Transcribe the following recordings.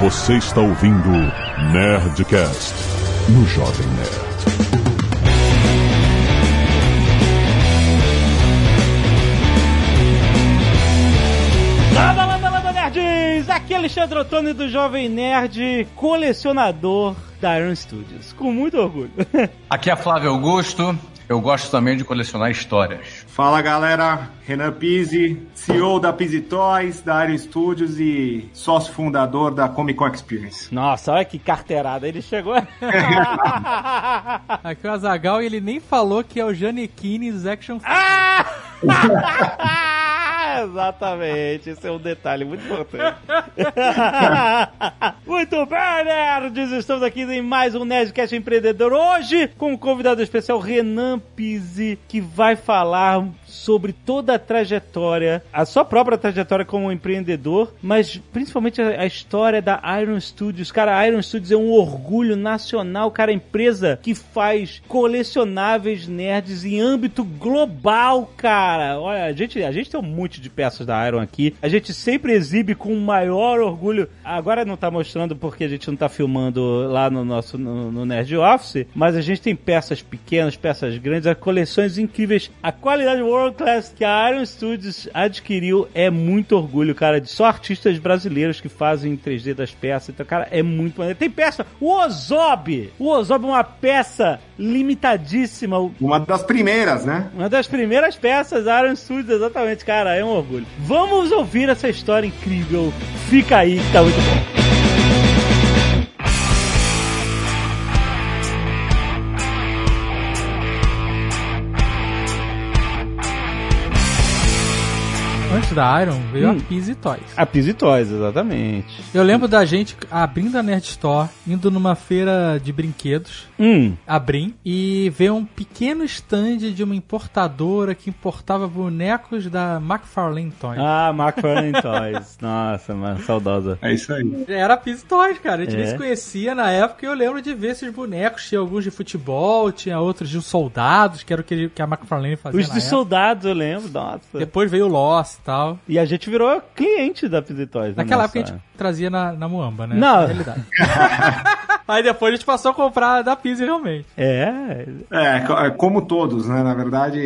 Você está ouvindo Nerdcast no Jovem Nerd. Landa, landa, landa, nerds! Aqui é Alexandre Ottoni do Jovem Nerd, colecionador da Iron Studios. Com muito orgulho. Aqui é Flávio Augusto. Eu gosto também de colecionar histórias. Fala galera, Renan Pizzi, CEO da Pizzi Toys, da Iron Studios e sócio fundador da Comic Con Experience. Nossa, olha que carteirada, ele chegou. Aqui é o Azagal e ele nem falou que é o Janequines Action Ah! Exatamente, esse é um detalhe muito importante. muito bem, nerds! Estamos aqui em mais um Nerdcast Empreendedor. Hoje, com um convidado especial, Renan Pizzi, que vai falar sobre toda a trajetória, a sua própria trajetória como empreendedor, mas principalmente a, a história da Iron Studios. Cara, a Iron Studios é um orgulho nacional, cara, empresa que faz colecionáveis nerds em âmbito global, cara. Olha, a gente, a gente tem um monte de peças da Iron aqui. A gente sempre exibe com o maior orgulho. Agora não tá mostrando porque a gente não tá filmando lá no nosso no, no Nerd Office, mas a gente tem peças pequenas, peças grandes, coleções incríveis. A qualidade World Class que a Iron Studios adquiriu é muito orgulho, cara, de só artistas brasileiros que fazem 3D das peças. Então, cara, é muito maneiro. Tem peça, o Ozob! O Ozob é uma peça limitadíssima. Uma das primeiras, né? Uma das primeiras peças da Iron Studios, exatamente, cara, é um orgulho. Vamos ouvir essa história incrível. Fica aí que tá muito bom. Da Iron veio Hum. a Pizzy Toys. A Pizzy Toys, exatamente. Eu lembro da gente abrindo a Nerd Store, indo numa feira de brinquedos, Hum, abrim, e ver um pequeno stand de uma importadora que importava bonecos da McFarlane Toys. ah, McFarlane Toys. Nossa, mano, saudosa. É isso aí. Era a Pizzy Toys, cara. A gente É. nem se conhecia na época e eu lembro de ver esses bonecos. Tinha alguns de futebol, tinha outros de soldados, que era o que, a McFarlane fazia Os época. soldados, eu lembro, nossa. Depois veio o Lost e tal. E a gente virou cliente da Pizzy Toys. né, Naquela época a gente trazia na, na Muamba, né? Não. Na realidade. Aí depois a gente passou a comprar da Pizzy realmente. É, É, é, como todos, né? Na verdade,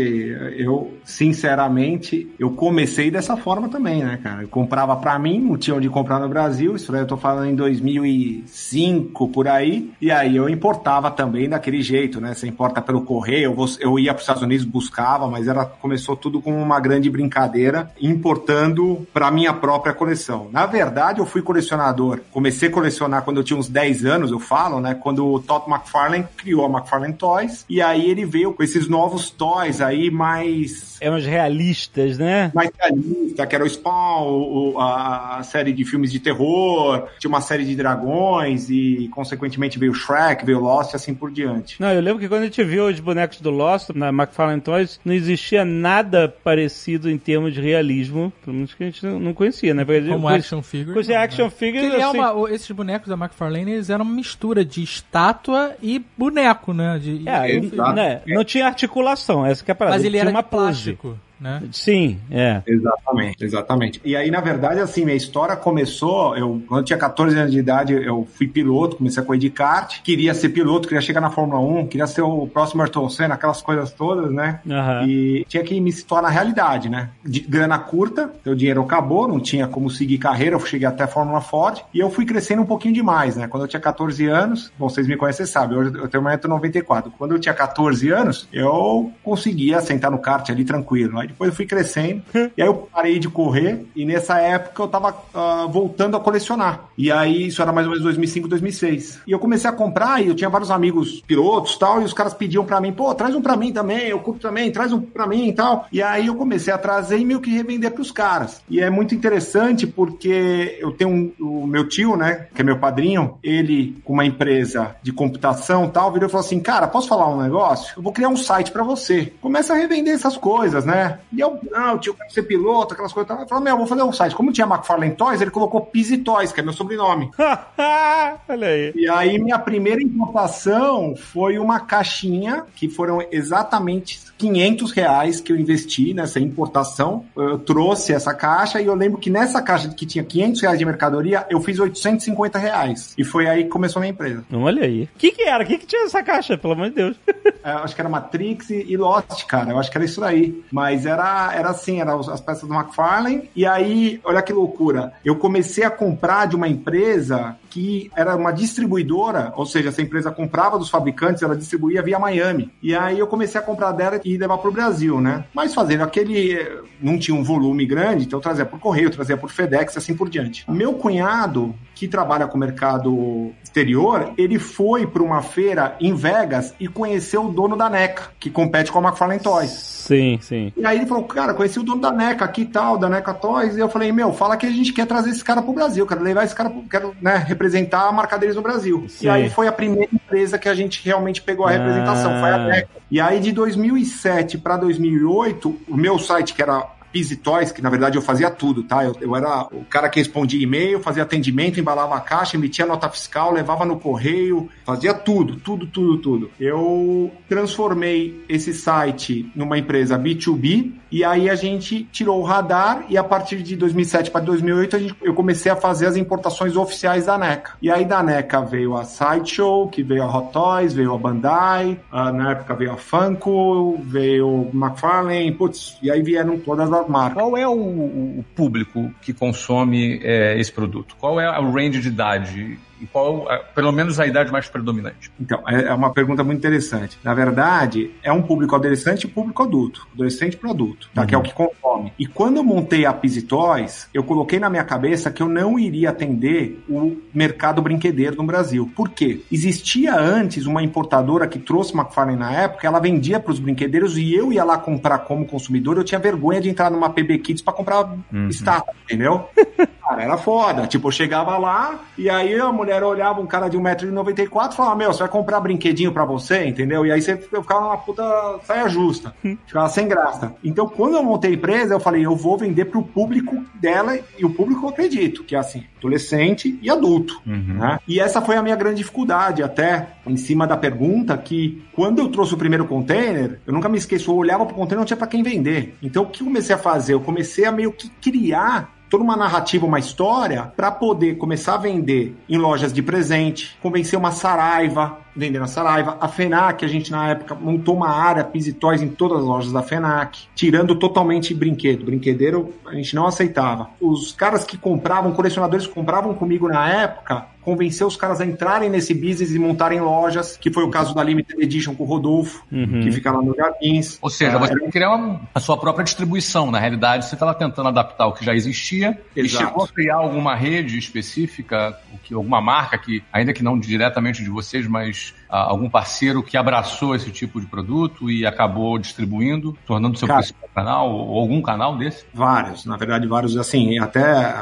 eu, sinceramente, eu comecei dessa forma também, né, cara? Eu comprava pra mim, não tinha onde comprar no Brasil, isso daí eu tô falando em 2005, por aí, e aí eu importava também daquele jeito, né? Você importa pelo correio, eu, vou- eu ia pros Estados Unidos, buscava, mas era, começou tudo com uma grande brincadeira, importando pra minha própria coleção. Na verdade, eu fui colecionador, comecei a colecionar quando eu tinha uns 10 anos, eu falo, né? Quando o Todd McFarlane criou a McFarlane Toys, e aí ele veio com esses novos toys aí mais eram os realistas, né? mais realista, que era o Spawn, o- a, a série de filmes de terror, tinha uma série de dragões e, consequentemente, veio Shrek, veio Lost e assim por diante. Não, eu lembro que quando a gente viu os bonecos do Lost na McFarlane Toys, não existia nada parecido em termos de realismo, pelo menos que a gente não conhecia, né? Porque Como com- action figure. Esse não, action né? figure, ele é assim- uma, o- esses bonecos da McFarlane, eles eram uma mistura de estátua e boneco, né? De, É, Exato. né, não tinha articulação, essa que é a parada. Mas ele tinha era uma pose. plástico, né? Sim, é. Exatamente, exatamente. E aí, na verdade, assim, minha história começou, eu, quando eu tinha 14 anos de idade, eu fui piloto, comecei a correr de kart, queria ser piloto, queria chegar na Fórmula 1, queria ser o próximo Ayrton Senna, aquelas coisas todas, né? Aham. E tinha que me situar na realidade, né? De grana curta, o dinheiro acabou, não tinha como seguir carreira, eu cheguei até a Fórmula Ford e eu fui crescendo um pouquinho demais, né? Quando eu tinha 14 anos, bom, vocês me conhecem, vocês sabem, hoje eu tenho 1,94m. Quando eu tinha 14 anos, eu conseguia sentar no kart ali tranquilo. Depois eu fui crescendo, e aí eu parei de correr e nessa época eu tava ah, voltando a colecionar. E aí isso era mais ou menos 2005, 2006. E eu comecei a comprar e eu tinha vários amigos pilotos tal, e os caras pediam pra mim, pô, traz um pra mim também, eu curto também, traz um pra mim e tal. E aí eu comecei a trazer e meio que revender pros caras. E é muito interessante porque eu tenho um, o meu tio, né, que é meu padrinho, ele com uma empresa de computação tal, virou e falou assim, cara, posso falar um negócio? Eu vou criar um site pra você. Começa a revender essas coisas, né? Né? E eu, não, tio, eu quero ser piloto, aquelas coisas. Eu falei, meu, vou fazer um site. Como tinha McFarlane Toys, ele colocou Pizzy Toys, que é meu sobrenome. Olha aí. E aí, minha primeira importação foi uma caixinha, que foram exatamente 500 reais que eu investi nessa importação. Eu trouxe essa caixa e eu lembro que nessa caixa que tinha 500 reais de mercadoria, eu fiz 850 reais. E foi aí que começou a minha empresa. Olha aí. O que que era? O que que tinha nessa caixa, pelo amor de Deus? É, eu acho que era Matrix e Lost, cara. Eu acho que era isso daí. Mas era, era assim, eram as peças do McFarlane. E aí, olha que loucura. Eu comecei a comprar de uma empresa que era uma distribuidora, ou seja, essa empresa comprava dos fabricantes, ela distribuía via Miami. E aí eu comecei a comprar dela e levar para o Brasil, né? Mas fazendo aquele. Não tinha um volume grande, então eu trazia por correio, eu trazia por FedEx, assim por diante. Meu cunhado, que trabalha com o mercado exterior, ele foi para uma feira em Vegas e conheceu o dono da NECA, que compete com a McFarlane Toys. Sim, sim. E aí ele falou, cara, conheci o dono da NECA aqui e tal, da NECA Toys. E eu falei, meu, fala que a gente quer trazer esse cara pro Brasil, quero levar esse cara, pro, quero né, representar a marca deles no Brasil. Sim. E aí foi a primeira empresa que a gente realmente pegou a Ah. representação, foi a NECA. E aí de 2007 para 2008, o meu site, que era Easy Toys, que na verdade eu fazia tudo, tá? Eu, eu era o cara que respondia e-mail, fazia atendimento, embalava a caixa, emitia nota fiscal, levava no correio, fazia tudo, tudo, tudo, tudo. Eu transformei esse site numa empresa B2B e aí a gente tirou o radar e a partir de 2007 para 2008 a gente, eu comecei a fazer as importações oficiais da NECA. E aí da NECA veio a Sideshow, que veio a Hot Toys, veio a Bandai, ah, na época veio a Funko, veio McFarlane, putz, e aí vieram todas as marcas. Qual é o, o público que consome é, esse produto? Qual é o range de idade? E qual, é, pelo menos, a idade mais predominante? Então, é é uma pergunta muito interessante. Na verdade, é um público adolescente e público adulto. Adolescente para adulto, tá? que é o que consome. E quando eu montei a Toys, eu coloquei na minha cabeça que eu não iria atender o mercado brinquedeiro no Brasil. Por quê? Existia antes uma importadora que trouxe McFarlane na época, ela vendia para os brinquedeiros e eu ia lá comprar como consumidor, eu tinha vergonha de entrar numa PB Kids para comprar estátua, entendeu? Cara, era foda. Tipo, eu chegava lá e aí a mulher olhava um cara de 1,94m e falava: Meu, você vai comprar brinquedinho pra você, entendeu? E aí você ficava numa puta saia justa. Ficava sem graça. Então, quando eu montei a empresa, eu falei: Eu vou vender pro público dela e o público eu acredito, que é assim, adolescente e adulto. né? E essa foi a minha grande dificuldade, até em cima da pergunta, que quando eu trouxe o primeiro container, eu nunca me esqueço, eu olhava pro container não tinha pra quem vender. Então, o que eu comecei a fazer? Eu comecei a meio que criar toda uma narrativa, uma história, para poder começar a vender em lojas de presente, convencer uma Saraiva, vender na Saraiva, a FENAC, a gente na época montou uma área Pizzy Toys em todas as lojas da FENAC, tirando totalmente brinquedo. Brinquedeiro a gente não aceitava. Os caras que compravam, colecionadores que compravam comigo na época, convencer os caras a entrarem nesse business e montarem lojas, que foi o caso da Limited Edition com o Rodolfo, que fica lá no Jardins. Ou seja, você criar uma- a sua própria distribuição. Na realidade, você estava tentando adaptar o que já existia e Exato. chegou a criar alguma rede específica, o que, alguma marca que, ainda que não diretamente de vocês, mas algum parceiro que abraçou esse tipo de produto e acabou distribuindo, tornando seu Cara. principal canal ou algum canal desse? Vários, na verdade, vários, assim, até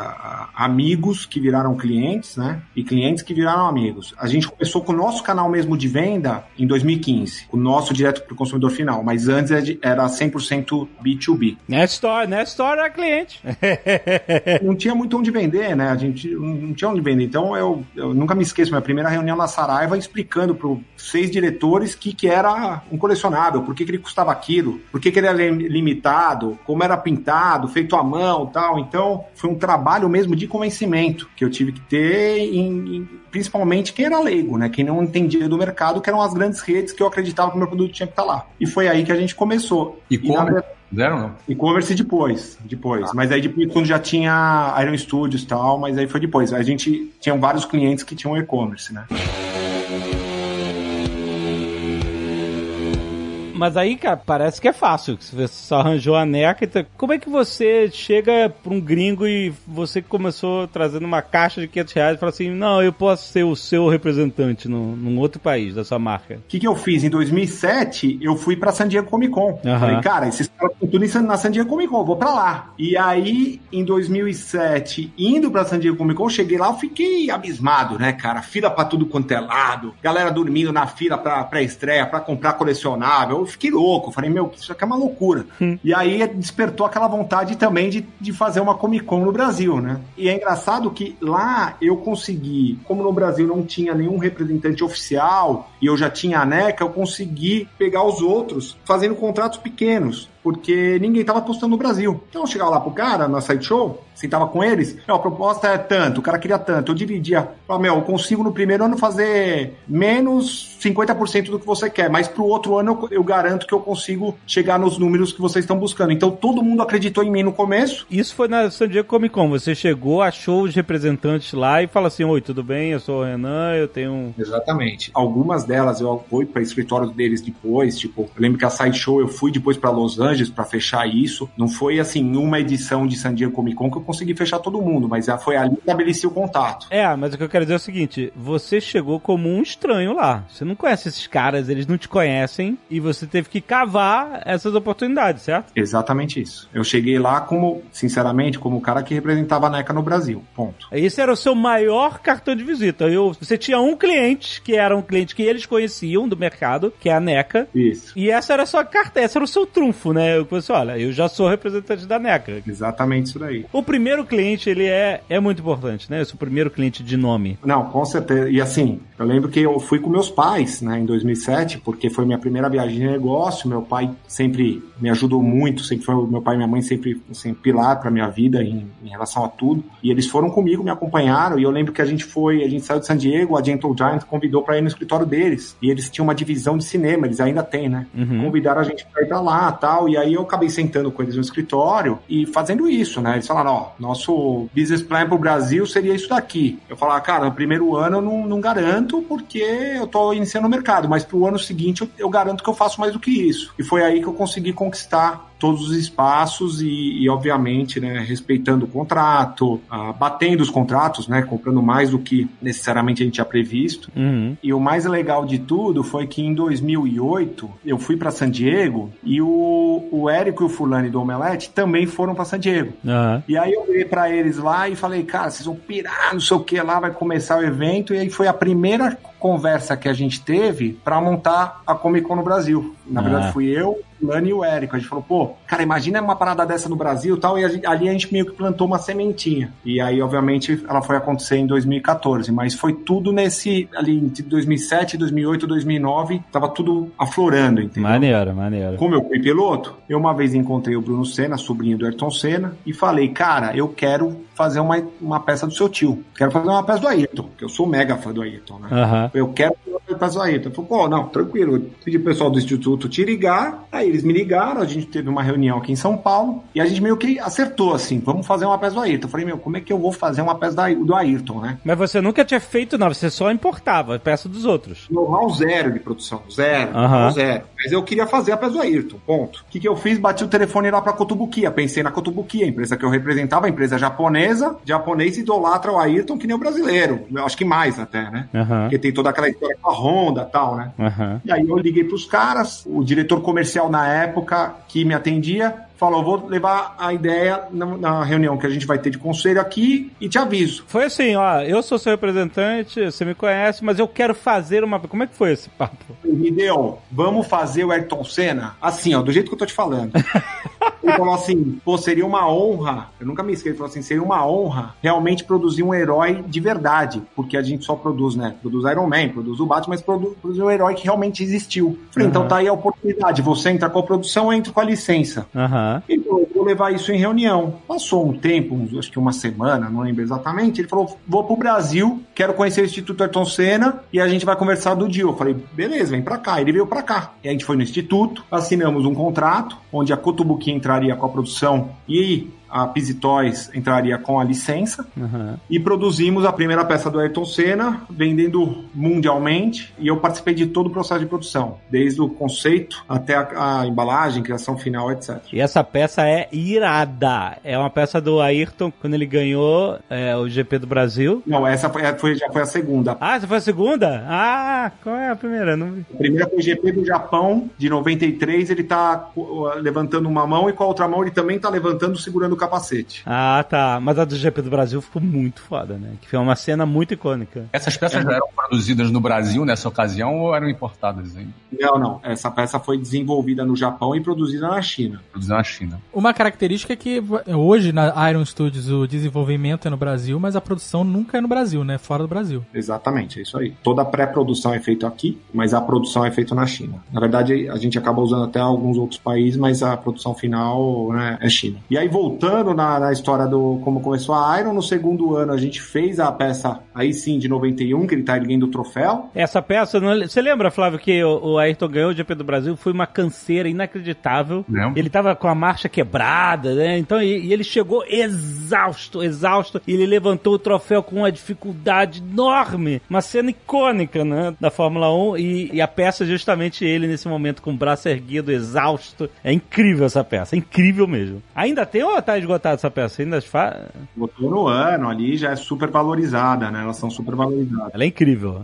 amigos que viraram clientes, né? E clientes que viraram amigos. A gente começou com o nosso canal mesmo de venda em 2015, o nosso direto para o consumidor final, mas antes era 100% B2B. Nestor, Nestor era cliente. Não tinha muito onde vender, né? A gente não tinha onde vender. Então eu, eu nunca me esqueço, minha primeira reunião na Saraiva explicando seis diretores que, que era um colecionável, por que, que ele custava aquilo, por que, que ele era lim- limitado, como era pintado, feito à mão tal. Então foi um trabalho mesmo de convencimento que eu tive que ter, em, em- principalmente quem era leigo, né? Quem não entendia do mercado, que eram as grandes redes que eu acreditava que o meu produto tinha que estar lá. E foi aí que a gente começou. E na como? verdade- Fizeram não? e-commerce depois, depois. Mas aí depois, quando já tinha Iron Studios e tal, mas aí foi depois. A gente tinha vários clientes que tinham e-commerce, né? Mas aí, cara, parece que é fácil. Você só arranjou a NECA. Então, como é que você chega pra um gringo e você começou trazendo uma caixa de 500 reais e fala assim: não, eu posso ser o seu representante num, num outro país da sua marca? O que, que eu fiz? Em 2007, eu fui pra San Diego Comic Con. Aham. Falei, cara, esses caras estão tudo na San Diego Comic Con, vou pra lá. E aí, em 2007, indo pra San Diego Comic Con, cheguei lá, eu fiquei abismado, né, cara? Fila pra tudo quanto é lado, galera dormindo na fila pra, pra estreia, pra comprar colecionável. Fiquei louco. Falei, meu, isso aqui é uma loucura. Hum. E aí despertou aquela vontade também de, de fazer uma Comic Con no Brasil, né? E é engraçado que lá eu consegui, como no Brasil não tinha nenhum representante oficial e eu já tinha a NECA, eu consegui pegar os outros fazendo contratos pequenos porque ninguém estava apostando no Brasil. Então eu chegava lá pro cara na site show, sentava com eles, a proposta é tanto, o cara queria tanto, eu dividia, falava, meu, eu consigo no primeiro ano fazer menos 50% do que você quer, mas pro outro ano eu, eu, garanto que eu consigo chegar nos números que vocês estão buscando. Então todo mundo acreditou em mim no começo. Isso foi na San Diego Comic Con, você chegou, achou os representantes lá e falou assim, oi, tudo bem, eu sou o Renan, eu tenho um... Exatamente. Algumas delas eu fui para escritório deles depois, tipo, eu lembro que a site show eu fui depois para Los Angeles, Angeles para fechar isso. Não foi assim, uma edição de San Diego Comic Con que eu consegui fechar todo mundo, mas foi ali que estabeleci o contato. É, mas o que eu quero dizer é o seguinte: você chegou como um estranho lá. Você não conhece esses caras, eles não te conhecem e você teve que cavar essas oportunidades, certo? Exatamente isso. Eu cheguei lá como, sinceramente, como o cara que representava a NECA no Brasil. Ponto. Esse era o seu maior cartão de visita. Eu, você tinha um cliente que era um cliente que eles conheciam do mercado, que é a NECA. Isso. E essa era a sua carta, esse era o seu trunfo, né? Né? Eu pensei, olha, eu já sou representante da NECA. Exatamente isso daí. O primeiro cliente, ele é, é muito importante, né? Esse é o primeiro cliente de nome. Não, com certeza. E assim, eu lembro que eu fui com meus pais, né, em 2007, porque foi minha primeira viagem de negócio. Meu pai sempre me ajudou muito, sempre foi meu pai e minha mãe sempre assim, pilar para minha vida em, em, relação a tudo. E eles foram comigo, me acompanharam. E eu lembro que a gente foi, a gente saiu de San Diego, a Gentle Giant convidou para ir no escritório deles. E eles tinham uma divisão de cinema, eles ainda têm, né? Uhum. Convidaram a gente para ir para lá, tal. E aí eu acabei sentando com eles no escritório e fazendo isso, né? Eles falaram, ó, nosso business plan pro Brasil seria isso daqui. Eu falava, cara, no primeiro ano eu não, não garanto porque eu tô iniciando o mercado, mas pro ano seguinte eu, eu garanto que eu faço mais do que isso. E foi aí que eu consegui conquistar todos os espaços e, e obviamente, né, respeitando o contrato, uh, batendo os contratos, né, comprando mais do que necessariamente a gente tinha previsto. Uhum. E o mais legal de tudo foi que em 2008 eu fui para San Diego e o, o Érico e o Fulani do Omelete também foram para San Diego. Uhum. E aí eu virei para eles lá e falei, cara, vocês vão pirar, não sei o que lá, vai começar o evento. E aí foi a primeira conversa que a gente teve para montar a Comic Con no Brasil. Na ah. verdade, fui eu, Lani e o Érico. A gente falou, pô, cara, imagina uma parada dessa no Brasil e tal. E a ali a gente meio que plantou uma sementinha. E aí, obviamente, ela foi acontecer em 2014. Mas foi tudo nesse, ali, entre 2007, 2008, 2009, tava tudo aflorando, entendeu? Maneiro, maneiro. Como eu fui piloto, eu uma vez encontrei o Bruno Senna, sobrinho do Ayrton Senna, e falei, cara, eu quero fazer uma, uma peça do seu tio. Quero fazer uma peça do Ayrton, que eu sou mega fã do Ayrton, né? Uhum. Eu quero fazer uma peça do Ayrton. Eu falei, pô, não, tranquilo. Eu pedi pro pessoal do Instituto te ligar, aí eles me ligaram, a gente teve uma reunião aqui em São Paulo, e a gente meio que acertou, assim, vamos fazer uma peça do Ayrton. Eu falei, meu, como é que eu vou fazer uma peça do Ayrton, né? Mas você nunca tinha feito, não, você só importava a peça dos outros. Normal zero de produção, zero, uhum. zero. Mas eu queria fazer a peça do Ayrton, ponto. O que, que eu fiz? Bati o telefone lá pra Cotubuquia, pensei na Cotubuquia, a empresa que eu representava, a empresa japonesa, japonês idolatra o Ayrton que nem o brasileiro. Eu acho que mais até, né? Uhum. Porque tem toda aquela história com a Honda e tal, né? Uhum. E aí eu liguei pros caras, o diretor comercial na época que me atendia falou: vou levar a ideia na, na, reunião que a gente vai ter de conselho aqui e te aviso. Foi assim, ó, eu sou seu representante, você me conhece, mas eu quero fazer uma. Como é que foi esse papo? Me deu, vamos fazer o Ayrton Senna? Assim, ó, do jeito que eu tô te falando. ele falou assim: pô, seria uma honra, eu nunca me esqueci, ele falou assim: seria uma honra realmente produzir um herói de verdade, porque a gente só produz, né? Produz Iron Man, produz o Batman, mas produz, produz um herói que realmente existiu. Falei, uhum. então tá aí a oportunidade, você entra com a produção, eu entro com a licença. Uhum. Ele falou, vou levar isso em reunião. Passou um tempo, uns, acho que uma semana, não lembro exatamente. Ele falou, vou pro Brasil, quero conhecer o Instituto Ayrton Senna e a gente vai conversar do dia. Eu falei, beleza, vem pra cá. Ele veio pra cá. E a gente foi no Instituto, assinamos um contrato, onde a Entraria com a produção e a Pizzy Toys entraria com a licença uhum. e produzimos a primeira peça do Ayrton Senna, vendendo mundialmente, e eu participei de todo o processo de produção, desde o conceito até a, a embalagem, criação final, etc. E essa peça é irada. É uma peça do Ayrton quando ele ganhou é, o GP do Brasil. Não, essa foi, foi, já foi a segunda. Ah, essa foi a segunda? Ah, qual é a primeira? Não. A primeira foi o GP do Japão, de 93, ele tá levantando uma mão e com a outra mão ele também tá levantando, segurando o capacete. Ah, tá. Mas a do GP do Brasil ficou muito foda, né? Que foi uma cena muito icônica. Essas peças já eram produzidas no Brasil nessa ocasião ou eram importadas ainda? Não, não. Essa peça foi desenvolvida no Japão e produzida na China. Produzida na China. Uma característica é que hoje na Iron Studios o desenvolvimento é no Brasil, mas a produção nunca é no Brasil, né? Fora do Brasil. Exatamente, é isso aí. Toda a pré-produção é feita aqui, mas a produção é feita na China. Na verdade, a gente acaba usando até alguns outros países, mas a produção final né, é China. E aí, voltando na, na história do como começou a Iron, no segundo ano a gente fez a peça, aí sim, de 91, que ele tá erguendo o troféu. Essa peça, você lembra, Flávio, que o, o Ayrton ganhou o GP do Brasil? Foi uma canseira inacreditável. Ele tava com a marcha quebrada, né? Então, e, e ele chegou exausto, exausto. E ele levantou o troféu com uma dificuldade enorme. Uma cena icônica, né? Da Fórmula 1. E, e a peça, é justamente ele nesse momento com o braço erguido, exausto. É incrível essa peça, é incrível mesmo. Ainda tem ou tá esgotada essa peça? Ainda fa... Botou no ano ali, já é super valorizada, né? Elas são super valorizadas. Ela é incrível.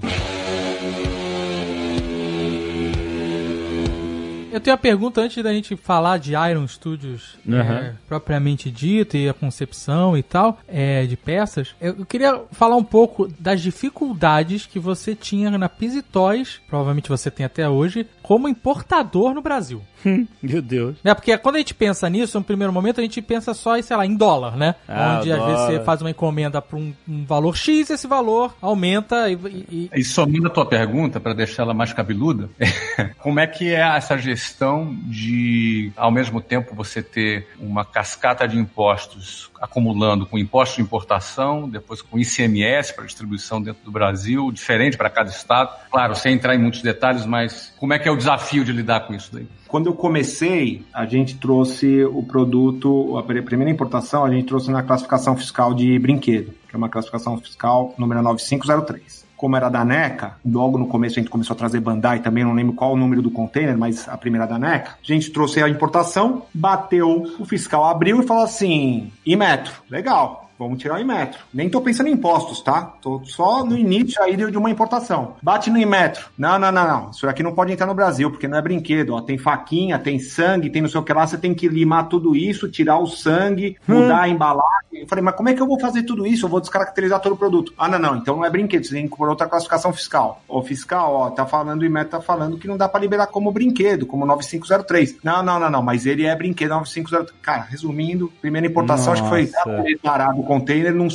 Eu tenho uma pergunta antes da gente falar de Iron Studios Uhum. é, propriamente dito e a concepção e tal é, de peças. Eu, eu queria falar um pouco das dificuldades que você tinha na Pizzy Toys, provavelmente você tem até hoje, como importador no Brasil. Meu Deus. Né? Porque quando a gente pensa nisso, no primeiro momento, a gente pensa só, em, sei lá, em dólar, né? Ah, Onde às vezes dólar. você faz uma encomenda para um, um valor X, esse valor aumenta e, e- e- E somando a tua pergunta, para deixar ela mais cabeluda, como é que é essa gestão de, ao mesmo tempo, você ter uma cascata de impostos acumulando com imposto de importação, depois com ICMS para distribuição dentro do Brasil, diferente para cada estado? Claro, sem entrar em muitos detalhes, mas como é que é o desafio de lidar com isso daí? Quando eu comecei, a gente trouxe o produto, a pri- primeira importação, a gente trouxe na classificação fiscal de brinquedo, que é uma classificação fiscal número 9503. Como era da NECA, logo no começo a gente começou a trazer Bandai também, não lembro qual o número do container, mas a primeira da NECA. A gente trouxe a importação, bateu, o fiscal abriu e falou assim: e metro? Legal. Vamos tirar o Inmetro. Nem tô pensando em impostos, tá? Tô só no início aí de uma importação. Bate no Inmetro. Não, não, não, não. Isso aqui não pode entrar no Brasil, porque não é brinquedo. Ó, tem faquinha, tem sangue, tem não sei o que lá. Você tem que limar tudo isso, tirar o sangue, mudar a embalagem. Eu falei, mas como é que eu vou fazer tudo isso? Eu vou descaracterizar todo o produto. Ah, não, não. Então não é brinquedo. Você tem que pôr outra classificação fiscal. O fiscal, ó, tá falando, o Inmetro tá falando que não dá pra liberar como brinquedo, como 9503. Não, não, não, não. Mas ele é brinquedo 9503. Cara, resumindo, primeira importação, acho que foi Nossa. parado container, não-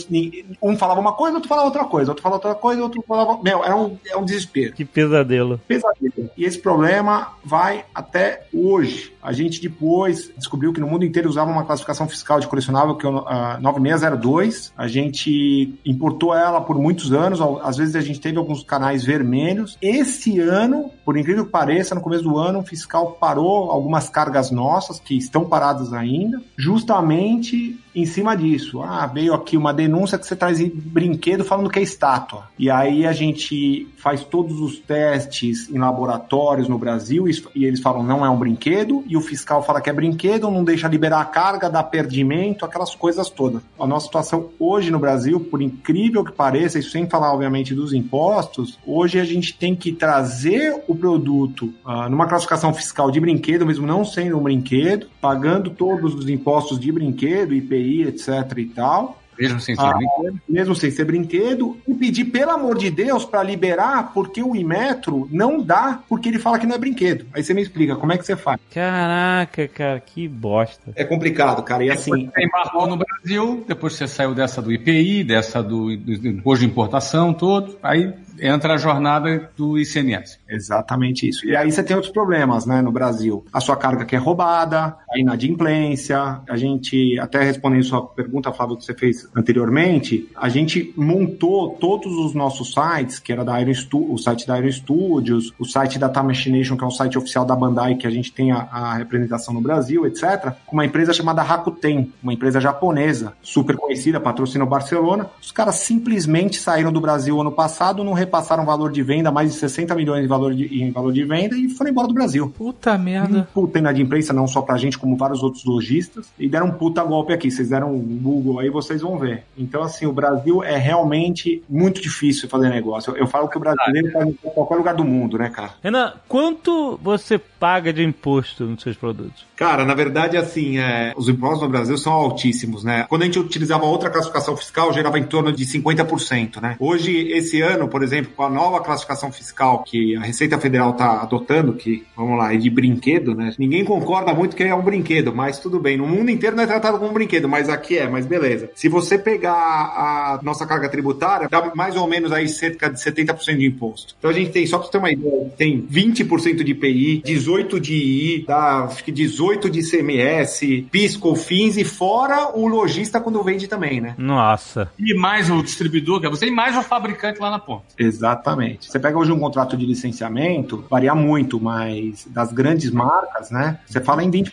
um falava uma coisa, outro falava outra coisa, outro falava outra coisa, outro falava. Meu, era um, é um desespero. Que pesadelo. Pesadelo. E esse problema vai até hoje. A gente depois descobriu que no mundo inteiro usava uma classificação fiscal de colecionável que é o ah, 9602. A gente importou ela por muitos anos. Às vezes a gente teve alguns canais vermelhos. Esse ano, por incrível que pareça, no começo do ano, o fiscal parou algumas cargas nossas que estão paradas ainda, justamente em cima disso. Ah, veio aqui uma denúncia que você traz brinquedo falando que é estátua. E aí a gente faz todos os testes em laboratórios no Brasil e e eles falam não é um brinquedo e o fiscal fala que é brinquedo, não deixa liberar a carga, dá perdimento, aquelas coisas todas. A nossa situação hoje no Brasil, por incrível que pareça, isso sem falar obviamente dos impostos, hoje a gente tem que trazer o produto ah, numa classificação fiscal de brinquedo, mesmo não sendo um brinquedo, pagando todos os impostos de brinquedo, IPI, etc e tal, Mesmo sem ser Ah. brinquedo? mesmo sem ser brinquedo, e pedir, pelo amor de Deus, para liberar, porque o Imetro não dá, porque ele fala que não é brinquedo. Aí você me explica, como é que você faz? Caraca, cara, que bosta. É complicado, cara, e assim... Você embarcou no Brasil, depois você saiu dessa do IPI, dessa do, do, do imposto de importação, todo, aí entra a jornada do ICMS. Exatamente isso. E aí você tem outros problemas, né, no Brasil. A sua carga que é roubada, a inadimplência, a gente, até respondendo sua pergunta, Flávio, que você fez anteriormente, a gente montou todos os nossos sites, que era da Iron Stu o site da Iron Studios, o site da Time Machination, que é o site oficial da Bandai, que a gente tem a, a representação no Brasil, etc., com uma empresa chamada Rakuten, uma empresa japonesa, super conhecida, patrocina o Barcelona. Os caras simplesmente saíram do Brasil ano passado, não repassaram valor de venda, mais de 60 milhões de valor de, em valor de venda, e foram embora do Brasil. Puta merda. Puta inadimplência, não só pra gente, como vários outros lojistas, e deram um puta golpe aqui. Vocês deram um Google aí, vocês vão ver. Então, assim, o Brasil é realmente muito difícil fazer negócio. Eu, eu falo que o brasileiro tá em qualquer lugar do mundo, né, cara? Renan, quanto você paga de imposto nos seus produtos? Cara, na verdade, assim, é, os impostos no Brasil são altíssimos, né? Quando a gente utilizava outra classificação fiscal, gerava em torno de 50%, né? Hoje, esse ano, por exemplo, com a nova classificação fiscal que a Receita Federal está adotando, que, vamos lá, é de brinquedo, né? Ninguém concorda muito que é um brinquedo, mas tudo bem. No mundo inteiro não é tratado como um brinquedo, mas aqui é, mas beleza. Se você pegar a nossa carga tributária, dá mais ou menos aí cerca de 70% de imposto. Então a gente tem, só para você ter uma ideia, tem 20% de IPI, 18% de II, dá acho que 18% de ICMS, PIS, COFINS e fora o lojista quando vende também, né? Nossa. E mais o distribuidor, que é você, e mais o fabricante lá na ponta. Exatamente. Você pega hoje um contrato de licenciamento, varia muito, mas das grandes marcas, né? Você fala em 20%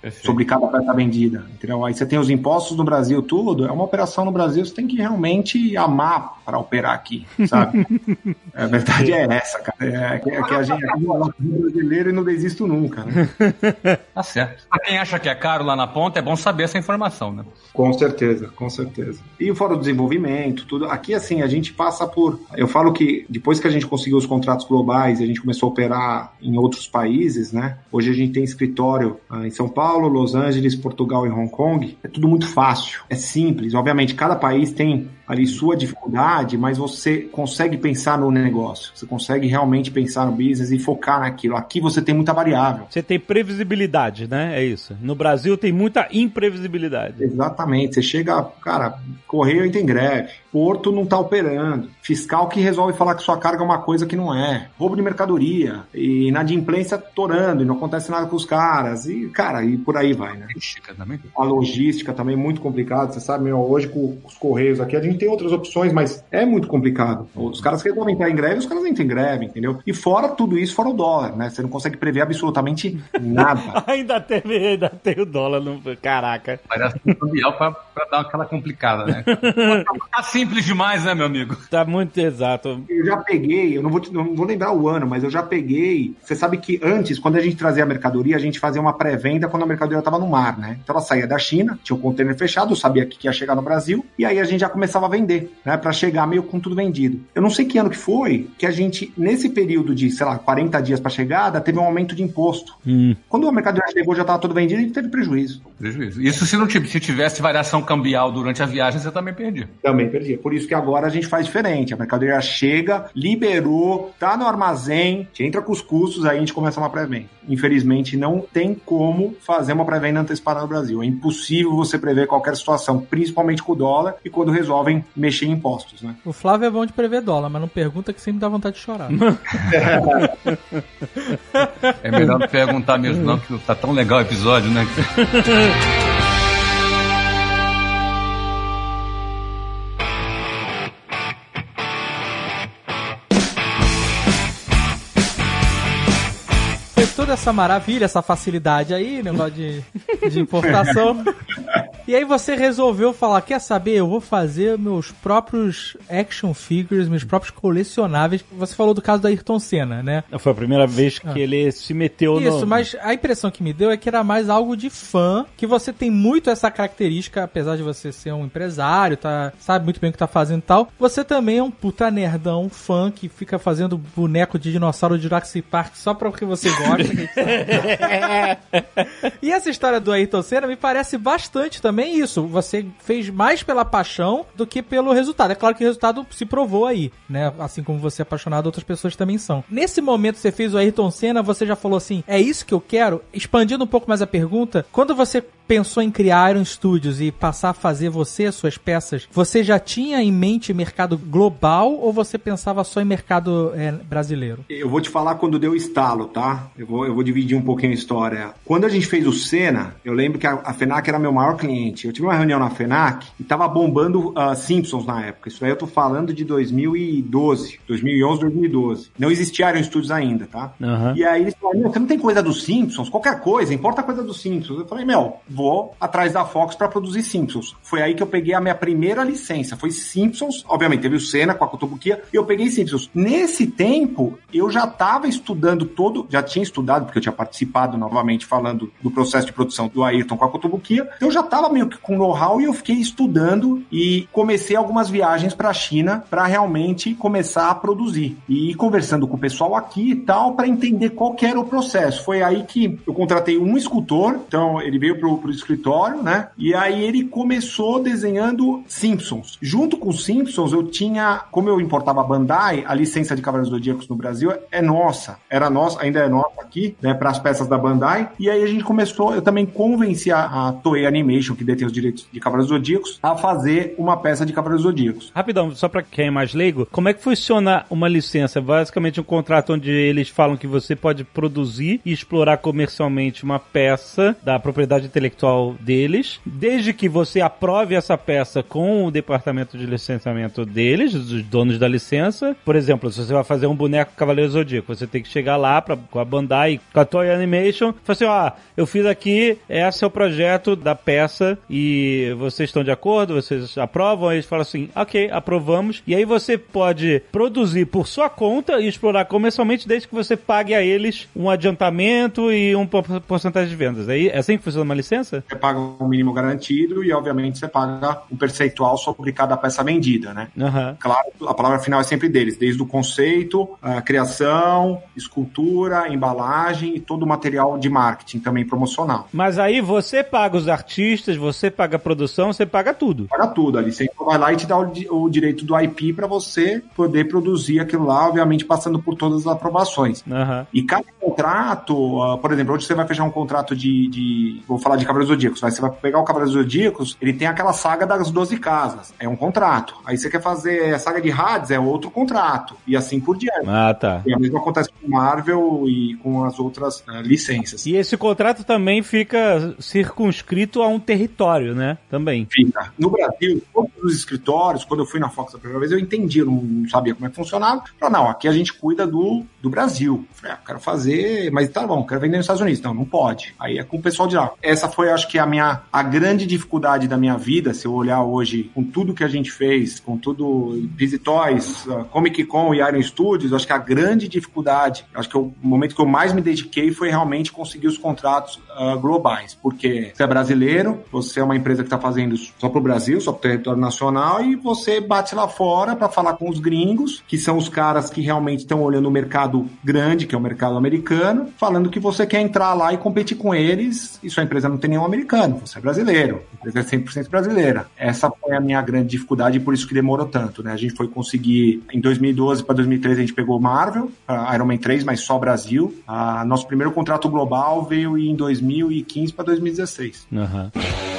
Perfeito. sobre cada peça vendida, entendeu? Aí você tem os impostos no Brasil, tudo. É uma operação no Brasil, você tem que realmente amar para operar aqui, sabe? a verdade é essa, cara. É, que- é que a gente aqui é brasileiro e não desisto nunca, né? Tá certo. Pra quem acha que é caro lá na ponta, é bom saber essa informação, né? Com certeza, com certeza. E fora o desenvolvimento, tudo. Aqui, assim, a gente passa por. Eu falo que depois que a gente conseguiu os contratos globais e a gente começou a operar em outros países, né? Hoje a gente tem escritório ah, em São Paulo, Los Angeles, Portugal e Hong Kong. É tudo muito fácil, é simples. Obviamente, cada país tem ali sua dificuldade, mas você consegue pensar no negócio. Você consegue realmente pensar no business e focar naquilo. Aqui você tem muita variável. Você tem previsibilidade, né? É isso. No Brasil tem muita imprevisibilidade. Exatamente. Você chega, cara, correio entra em greve, porto não tá operando, fiscal que resolve falar que sua carga é uma coisa que não é, roubo de mercadoria, e inadimplência torando, e não acontece nada com os caras, e, cara, e por aí vai, né? A logística também é muito complicada, você sabe, meu, hoje com os correios aqui, a gente tem outras opções, mas é muito complicado. Os caras resolvem entrar em greve, os caras entram em greve, entendeu? E fora tudo isso, fora o dólar, né? Você não consegue prever absolutamente nada. ainda, teve, ainda tem o dólar no. Caraca. Parece um cambial pra, pra dar aquela complicada, né? tá simples demais, né, meu amigo? Tá muito exato. Eu já peguei, eu não vou, te- não vou lembrar o ano, mas eu já peguei. Você sabe que antes, quando a gente trazia a mercadoria, a gente fazia uma pré-venda quando a mercadoria estava no mar, né? Então ela saía da China, tinha o container fechado, eu sabia que ia chegar no Brasil, e aí a gente já começava a vender, né? Pra chegar meio com tudo vendido. Eu não sei que ano que foi que a gente, nesse período de, sei lá, 40 dias para chegada, teve um aumento de imposto. Hum. Quando a mercadoria chegou, já estava tudo vendido e teve prejuízo. Prejuízo. Isso se não tivesse, se tivesse variação cambial durante a viagem, você também perdia. Também perdi. Por isso que agora a gente faz diferente. A mercadoria chega, liberou, tá no armazém, entra com os custos, aí a gente começa uma pré-venda. Infelizmente, não tem como fazer uma pré-venda antecipada no Brasil. É impossível você prever qualquer situação, principalmente com o dólar e quando resolvem mexer em impostos, né? O Flávio é bom de prever dólar, mas não pergunta que sempre dá vontade de chorar. É melhor não perguntar mesmo, não, que tá tão legal o episódio, né? toda essa maravilha, essa facilidade aí, negócio de, de importação. E aí você resolveu falar, quer saber, eu vou fazer meus próprios action figures, meus próprios colecionáveis. Você falou do caso da Ayrton Senna, né? Foi a primeira vez que Ah. ele se meteu no. Isso, mas a impressão que me deu é que era mais algo de fã, que você tem muito essa característica, apesar de você ser um empresário, tá, sabe muito bem o que tá fazendo e tal. Você também é um puta nerdão, fã, que fica fazendo boneco de dinossauro de Jurassic Park só porque você gosta. e essa história do Ayrton Senna me parece bastante também isso. Você fez mais pela paixão do que pelo resultado. É claro que o resultado se provou aí, né? Assim como você é apaixonado, outras pessoas também são. Nesse momento você fez o Ayrton Senna, você já falou assim: é isso que eu quero? Expandindo um pouco mais a pergunta, quando você pensou em criar Iron Studios e passar a fazer você as suas peças, você já tinha em mente mercado global ou você pensava só em mercado é, brasileiro? Eu vou te falar quando deu estalo, tá? Eu vou, eu vou dividir um pouquinho a história. Quando a gente fez o Senna, eu lembro que a, a FENAC era meu maior cliente. Eu tive uma reunião na FENAC e tava bombando ah, Simpsons na época. Isso aí eu tô falando de 2012, 2011, 2012. Não existia Iron Studios ainda, tá? Aham. E aí eles falaram, meu, você não tem coisa dos Simpsons? Qualquer coisa, importa a coisa dos Simpsons. Eu falei, meu, vou atrás da Fox para produzir Simpsons. Foi aí que eu peguei a minha primeira licença. Foi Simpsons, obviamente, teve o Senna com a Cotobuquia, e eu peguei Simpsons. Nesse tempo, eu já estava estudando todo, já tinha estudado, porque eu tinha participado novamente falando do processo de produção do Ayrton com a Cotobuquia, eu já estava meio que com know-how e eu fiquei estudando e comecei algumas viagens para a China para realmente começar a produzir. E conversando com o pessoal aqui e tal, para entender qual era o processo. Foi aí que eu contratei um escultor, então ele veio pro, pro escritório, né? E aí ele começou desenhando Simpsons. Junto com Simpsons, eu tinha, como eu importava a Bandai, a licença de Cavaleiros Zodíacos no Brasil é nossa. Era nossa, ainda é nossa aqui, né? Para as peças da Bandai. E aí a gente começou, eu também convenci a, a Toei Animation, que detém os direitos de Cavaleiros Zodíacos, a fazer uma peça de Cavaleiros Zodíacos. Rapidão, só para quem é mais leigo, como é que funciona uma licença? Basicamente um contrato onde eles falam que você pode produzir e explorar comercialmente uma peça da propriedade intelectual deles, desde que você aprove essa peça com o departamento de licenciamento deles, os donos da licença. Por exemplo, se você vai fazer um boneco Cavaleiro Zodíaco, você tem que chegar lá pra, com a Bandai, com a Toy Animation, e falar assim, ó, eu fiz aqui, esse é o projeto da peça e vocês estão de acordo, vocês aprovam? Eles falam assim, ok, aprovamos. E aí você pode produzir por sua conta e explorar comercialmente desde que você pague a eles um adiantamento e um porcentagem de vendas. Aí é assim que funciona uma licença? Você paga o um mínimo garantido e, obviamente, você paga um percentual sobre cada peça vendida, né? Uhum. Claro, a palavra final é sempre deles, desde o conceito, a criação, escultura, embalagem e todo o material de marketing também promocional. Mas aí você paga os artistas, você paga a produção, você paga tudo. Paga tudo. A licença vai lá e te dá o, o direito do IP para você poder produzir aquilo lá, obviamente passando por todas as aprovações. Uhum. E cada contrato, uh, por exemplo, hoje você vai fechar um contrato de, de vou falar de Cavaleiros Zodíacos, você vai pegar o Cavaleiros Zodíacos, ele tem aquela saga das 12 casas, é um contrato. Aí você quer fazer a saga de Hades, é outro contrato, e assim por diante. Ah, tá. E a mesma acontece com Marvel e com as outras uh, licenças. E esse contrato também fica circunscrito a um território, né? Também. Fica. No Brasil, todos os escritórios, quando eu fui na Fox a primeira vez, eu entendi, eu não sabia como é que funcionava. Falei, não, aqui a gente cuida do, do Brasil. Falei, ah, quero fazer, mas tá bom, quero vender nos Estados Unidos. Não, não pode. Aí é com o pessoal de lá. Essa foi, acho que, a minha a grande dificuldade da minha vida, se eu olhar hoje com tudo que a gente fez, com tudo Toys, uh, Comic Con e Iron Studios, acho que a grande dificuldade, acho que o momento que eu mais me dediquei foi realmente conseguir os contratos uh, globais, porque você é brasileiro, você é uma empresa que está fazendo só para o Brasil, só para o território nacional, e você bate lá fora para falar com os gringos, que são os caras que realmente estão olhando o mercado grande, que é o mercado americano, falando que você quer entrar lá e competir com eles, e sua empresa não tem nenhum americano, você é brasileiro, a empresa é 100% brasileira. Essa foi a minha grande dificuldade e por isso que demorou tanto, né? A gente foi conseguir, em 2012 para 2013 a gente pegou Marvel, Iron Man 3, mas só Brasil. Nosso primeiro contrato global veio em 2015 para 2016. Uhum.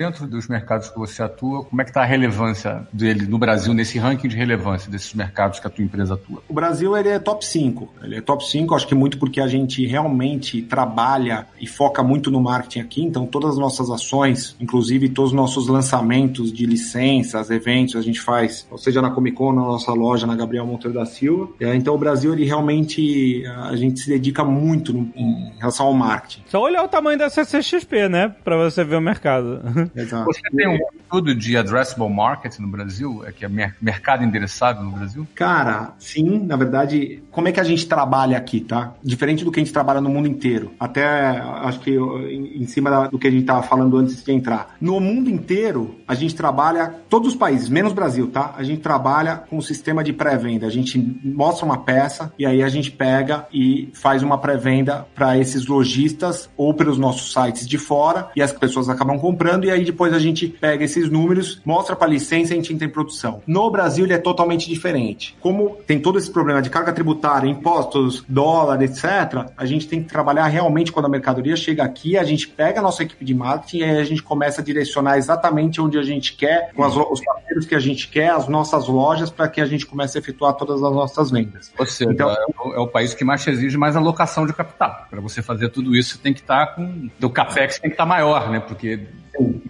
Dentro dos mercados que você atua, como é que está a relevância dele no Brasil, nesse ranking de relevância desses mercados que a tua empresa atua? O Brasil ele é top 5. Ele é top 5, acho que muito porque a gente realmente trabalha e foca muito no marketing aqui, então todas as nossas ações, inclusive todos os nossos lançamentos de licenças, eventos, a gente faz, ou seja na Comic Con, na nossa loja, na Gabriel Monteiro da Silva. Então o Brasil, ele realmente, a gente se dedica muito no, em relação ao marketing. Só olhar o tamanho da CCXP, né? Pra você ver o mercado. Exato. Você tem um estudo de addressable market no Brasil? É que é mercado endereçável no Brasil? Cara, sim, na verdade, como é que a gente trabalha aqui, tá? Diferente do que a gente trabalha no mundo inteiro. Até acho que em cima do que a gente tava falando antes de entrar. No mundo inteiro, a gente trabalha, todos os países, menos Brasil, tá? A gente trabalha com um sistema de pré-venda. A gente mostra uma peça e aí a gente pega e faz uma pré-venda para esses lojistas ou pelos nossos sites de fora e as pessoas acabam comprando e aí depois a gente pega esses números, mostra para a licença e a gente entra em produção. No Brasil ele é totalmente diferente. Como tem todo esse problema de carga tributária, impostos, dólar, etc., a gente tem que trabalhar realmente quando a mercadoria chega aqui, a gente pega a nossa equipe de marketing e aí a gente começa a direcionar exatamente onde a gente quer, com as, os parceiros que a gente quer, as nossas lojas, para que a gente comece a efetuar todas as nossas vendas. Ou seja, então, é, o, é o país que mais exige mais alocação de capital. Para você fazer tudo isso, tem que estar com. O capex tem que estar maior, né? Porque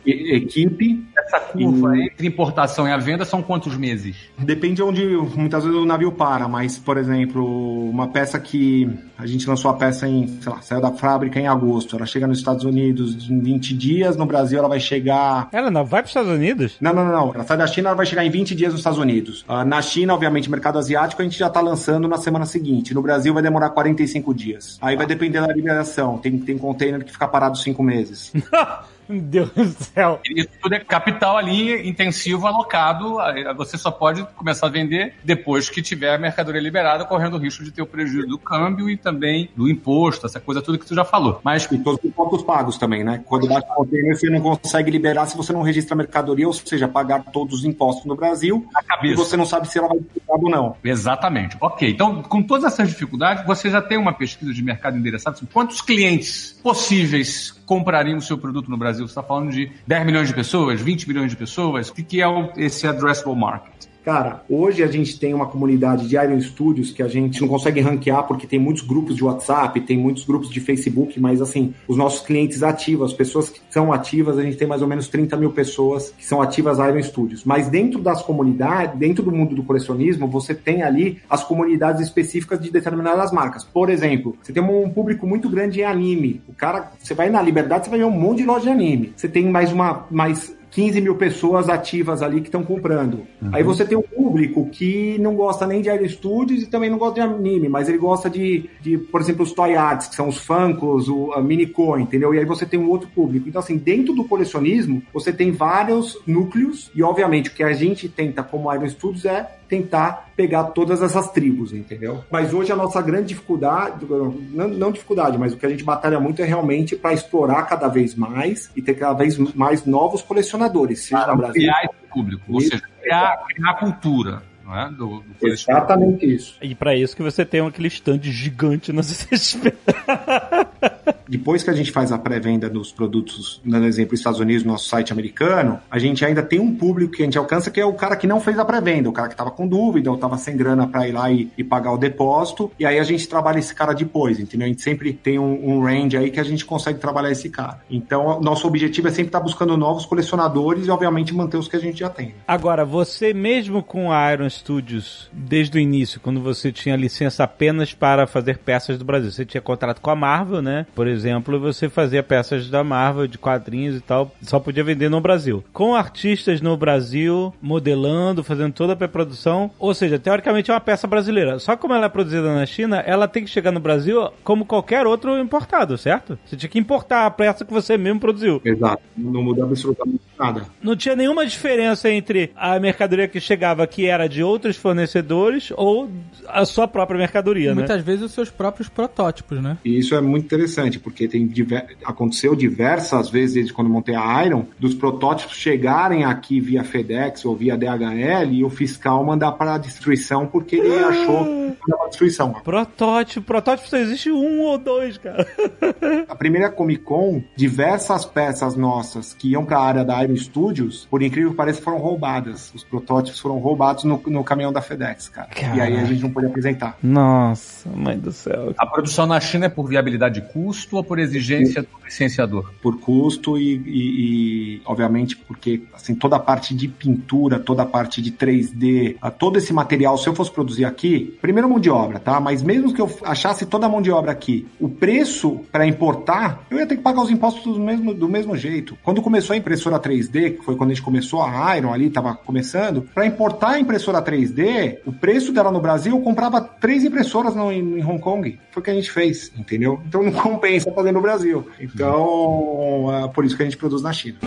equipe, essa curva entre importação e a venda são quantos meses? Depende de onde muitas vezes o navio para, mas, por exemplo, uma peça que a gente lançou a peça em, sei lá, saiu da fábrica em agosto, ela chega nos Estados Unidos em 20 dias, no Brasil ela vai chegar. Ela não vai para os Estados Unidos? Não, não, não, não. Ela sai da China, ela vai chegar em 20 dias nos Estados Unidos. Uh, na China, obviamente, mercado asiático, a gente já está lançando na semana seguinte. No Brasil vai demorar 45 dias. Aí vai depender da liberação. Tem, tem container que fica parado 5 meses. Meu Deus do céu. Isso tudo é capital ali intensivo alocado. Você só pode começar a vender depois que tiver a mercadoria liberada, correndo o risco de ter o prejuízo do câmbio e também do imposto, essa coisa tudo que tu já falou. Mas e todos os impostos pagos também, né? Quando bate o container, você não consegue liberar se você não registra a mercadoria, ou seja, pagar todos os impostos no Brasil. A cabeça. E você não sabe se ela vai ser ou não. Exatamente. Ok. Então, com todas essas dificuldades, você já tem uma pesquisa de mercado endereçada. Assim, quantos clientes possíveis comprariam o seu produto no Brasil? Você está falando de 10 milhões de pessoas, 20 milhões de pessoas? O que é esse addressable market? Cara, hoje a gente tem uma comunidade de Iron Studios que a gente não consegue ranquear porque tem muitos grupos de WhatsApp, tem muitos grupos de Facebook, mas assim, os nossos clientes ativos, as pessoas que são ativas, a gente tem mais ou menos 30 mil pessoas que são ativas Iron Studios. Mas dentro das comunidades, dentro do mundo do colecionismo, você tem ali as comunidades específicas de determinadas marcas. Por exemplo, você tem um público muito grande em anime. O cara, você vai na Liberdade, você vai ver um monte de loja de anime. Você tem mais uma, mais 15 mil pessoas ativas ali que estão comprando. Uhum. Aí você tem um público que não gosta nem de Aero Studios e também não gosta de anime, mas ele gosta de, de por exemplo, os Toy Arts, que são os Funkos, o a Minico, entendeu? E aí você tem um outro público. Então, assim, dentro do colecionismo, você tem vários núcleos e, obviamente, o que a gente tenta como Iron Studios é tentar pegar todas essas tribos, entendeu? Mas hoje a nossa grande dificuldade, não, não dificuldade, mas o que a gente batalha muito é realmente para explorar cada vez mais e ter cada vez mais novos colecionadores, seja para no Brasil. Criar esse público, ou seja, criar, criar cultura. É? Do, do Exatamente isso. E para isso que você tem aquele stand gigante na CCXP. depois que a gente faz a pré-venda dos produtos, dando exemplo, Estados Unidos, nosso site americano, a gente ainda tem um público que a gente alcança que é o cara que não fez a pré-venda, o cara que estava com dúvida ou estava sem grana para ir lá e, e, pagar o depósito, e aí a gente trabalha esse cara depois, entendeu? A gente sempre tem um, um range aí que a gente consegue trabalhar esse cara. Então, nosso objetivo é sempre estar tá buscando novos colecionadores e, obviamente, manter os que a gente já tem. Agora, você mesmo com a Iron Studios, desde o início, quando você tinha licença apenas para fazer peças do Brasil, você tinha contrato com a Marvel, né? Por exemplo, você fazia peças da Marvel, de quadrinhos e tal, só podia vender no Brasil. Com artistas no Brasil, modelando, fazendo toda a pré-produção, ou seja, teoricamente é uma peça brasileira. Só como ela é produzida na China, ela tem que chegar no Brasil como qualquer outro importado, certo? Você tinha que importar a peça que você mesmo produziu. Exato. Não muda absolutamente nada. Não tinha nenhuma diferença entre a mercadoria que chegava que era de outros fornecedores ou a sua própria mercadoria, Muitas né? vezes os seus próprios protótipos, né? E isso é muito interessante, porque tem diver... aconteceu diversas vezes desde quando montei a Iron, dos protótipos chegarem aqui via FedEx ou via DHL e o fiscal mandar para a destruição porque ele ah. achou que era destruição. Protótipo, protótipo só existe um ou dois, cara. a primeira Comic Con, diversas peças nossas que iam para a área da Iron Studios, por incrível que pareça, foram roubadas. Os protótipos foram roubados no, no caminhão da FedEx, cara. Caraca. E aí a gente não pôde apresentar. Nossa, mãe do céu. A produção na China é por viabilidade de custo ou por exigência do licenciador? Por custo e, e, e, obviamente, porque assim, toda a parte de pintura, toda a parte de 3D, todo esse material, se eu fosse produzir aqui, primeiro mão de obra, tá? Mas mesmo que eu achasse toda a mão de obra aqui, o preço para importar, eu ia ter que pagar os impostos do mesmo, do mesmo jeito. Quando começou a impressora 3D, que foi quando a gente começou a Iron ali, tava começando, para importar a impressora 3D, o preço dela no Brasil, eu comprava três impressoras no, em, em Hong Kong. Foi o que a gente fez, entendeu? Então não compensa fazer no Brasil. Então, é por isso que a gente produz na China.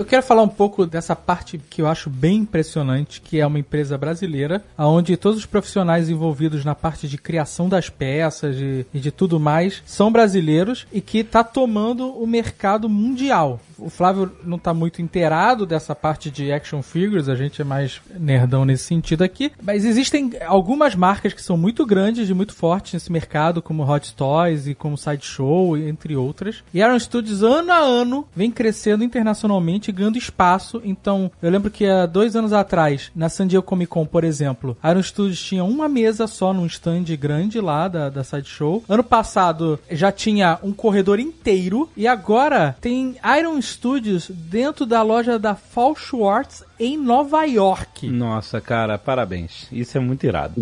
Eu quero falar um pouco dessa parte que eu acho bem impressionante, que é uma empresa brasileira, onde todos os profissionais envolvidos na parte de criação das peças e, e de tudo mais são brasileiros e que está tomando o mercado mundial o Flávio não tá muito inteirado dessa parte de action figures, a gente é mais nerdão nesse sentido aqui, mas existem algumas marcas que são muito grandes e muito fortes nesse mercado, como Hot Toys e como Sideshow, entre outras. E Aaron Studios, ano a ano, vem crescendo internacionalmente ganhando espaço. Então, eu lembro que há dois anos atrás, na San Diego Comic Con, por exemplo, a Iron Studios tinha uma mesa só num stand grande lá da, da Sideshow. Ano passado já tinha um corredor inteiro. E agora tem Iron Studios dentro da loja da Fall Schwartz em Nova York. Nossa, cara, parabéns. Isso é muito irado.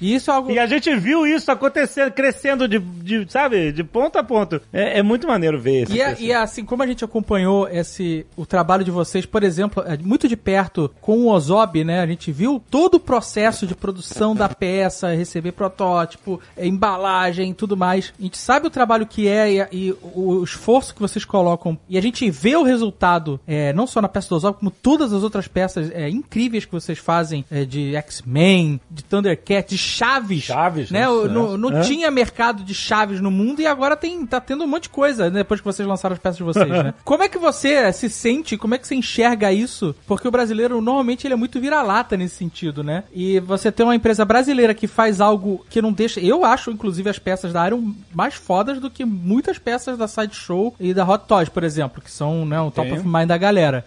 E isso é algo. E a gente viu isso acontecendo, crescendo de, de sabe, de ponto a ponto. É, é muito maneiro ver isso. E, é- e é assim, como a gente acompanhou esse o trabalho de vocês, por exemplo, é, muito de perto com o Ozob, né? A gente viu todo o processo de produção da peça, receber protótipo, embalagem, tudo mais. A gente sabe o trabalho que é e, e o, esforço que vocês colocam. E a gente vê o resultado, é, não só na peça do Ozob, como todas as outras peças é, incríveis que vocês fazem é, de X-Men, de Thundercat, de Chaves. Chaves, né? nossa, não não é. tinha mercado de chaves no mundo e agora tem, tá tendo um monte de coisa né, depois que vocês lançaram as peças de vocês, né? Como é que você se sente, como é que você enxerga isso? Porque o brasileiro, normalmente, ele é muito vira-lata nesse sentido, né? E você tem uma empresa brasileira que faz algo que não deixa... Eu acho, inclusive, as peças da Iron mais fodas do que muitas peças da Sideshow e da Hot Toys, por exemplo, que são né, o top Sim. of mind da galera.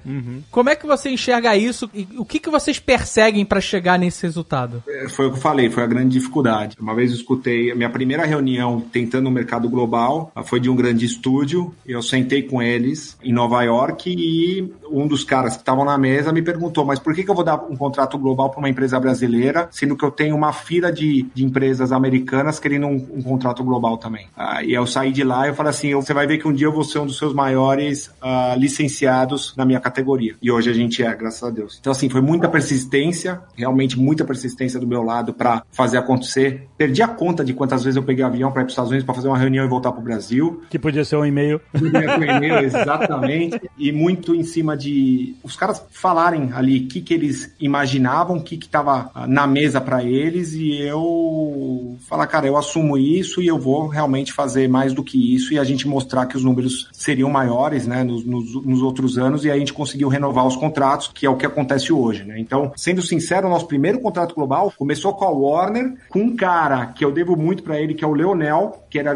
Como é que você enxerga isso e o que, que vocês perseguem pra chegar nesse resultado? É, Foi o que eu falei, foi a grande dificuldade. Uma vez eu escutei, a minha primeira reunião tentando no mercado global ah, foi de um grande estúdio. Eu sentei com eles em Nova York e um dos caras que estavam na mesa me perguntou: Mas por que, que eu vou dar um contrato global para uma empresa brasileira, sendo que eu tenho uma fila de, de empresas americanas querendo um, um contrato global também? Ah, e eu saí de lá e eu falei assim: você vai ver que um dia eu vou ser um dos seus maiores ah, licenciados na minha categoria. E hoje a gente é, graças a Deus. Então, assim, foi muita persistência, realmente muita persistência do meu lado para fazer acontecer. Perdi a conta de quantas vezes eu peguei avião para ir para os Estados Unidos para fazer uma reunião e voltar para o Brasil. Que podia ser um e-mail. Com e-mail, exatamente. E muito em cima de os caras falarem ali o que, que eles imaginavam, o que estava na mesa para eles, e eu falar, cara, eu assumo isso e eu vou realmente fazer mais do que isso, e a gente mostrar que os números seriam maiores né, nos, nos- nos outros anos, e a gente conseguiu renovar os contratos, que é o que acontece hoje. Né? Então, sendo sincero, o nosso primeiro contrato global começou com a Warner, com um cara que eu devo muito para ele, que é o Leonel, que era,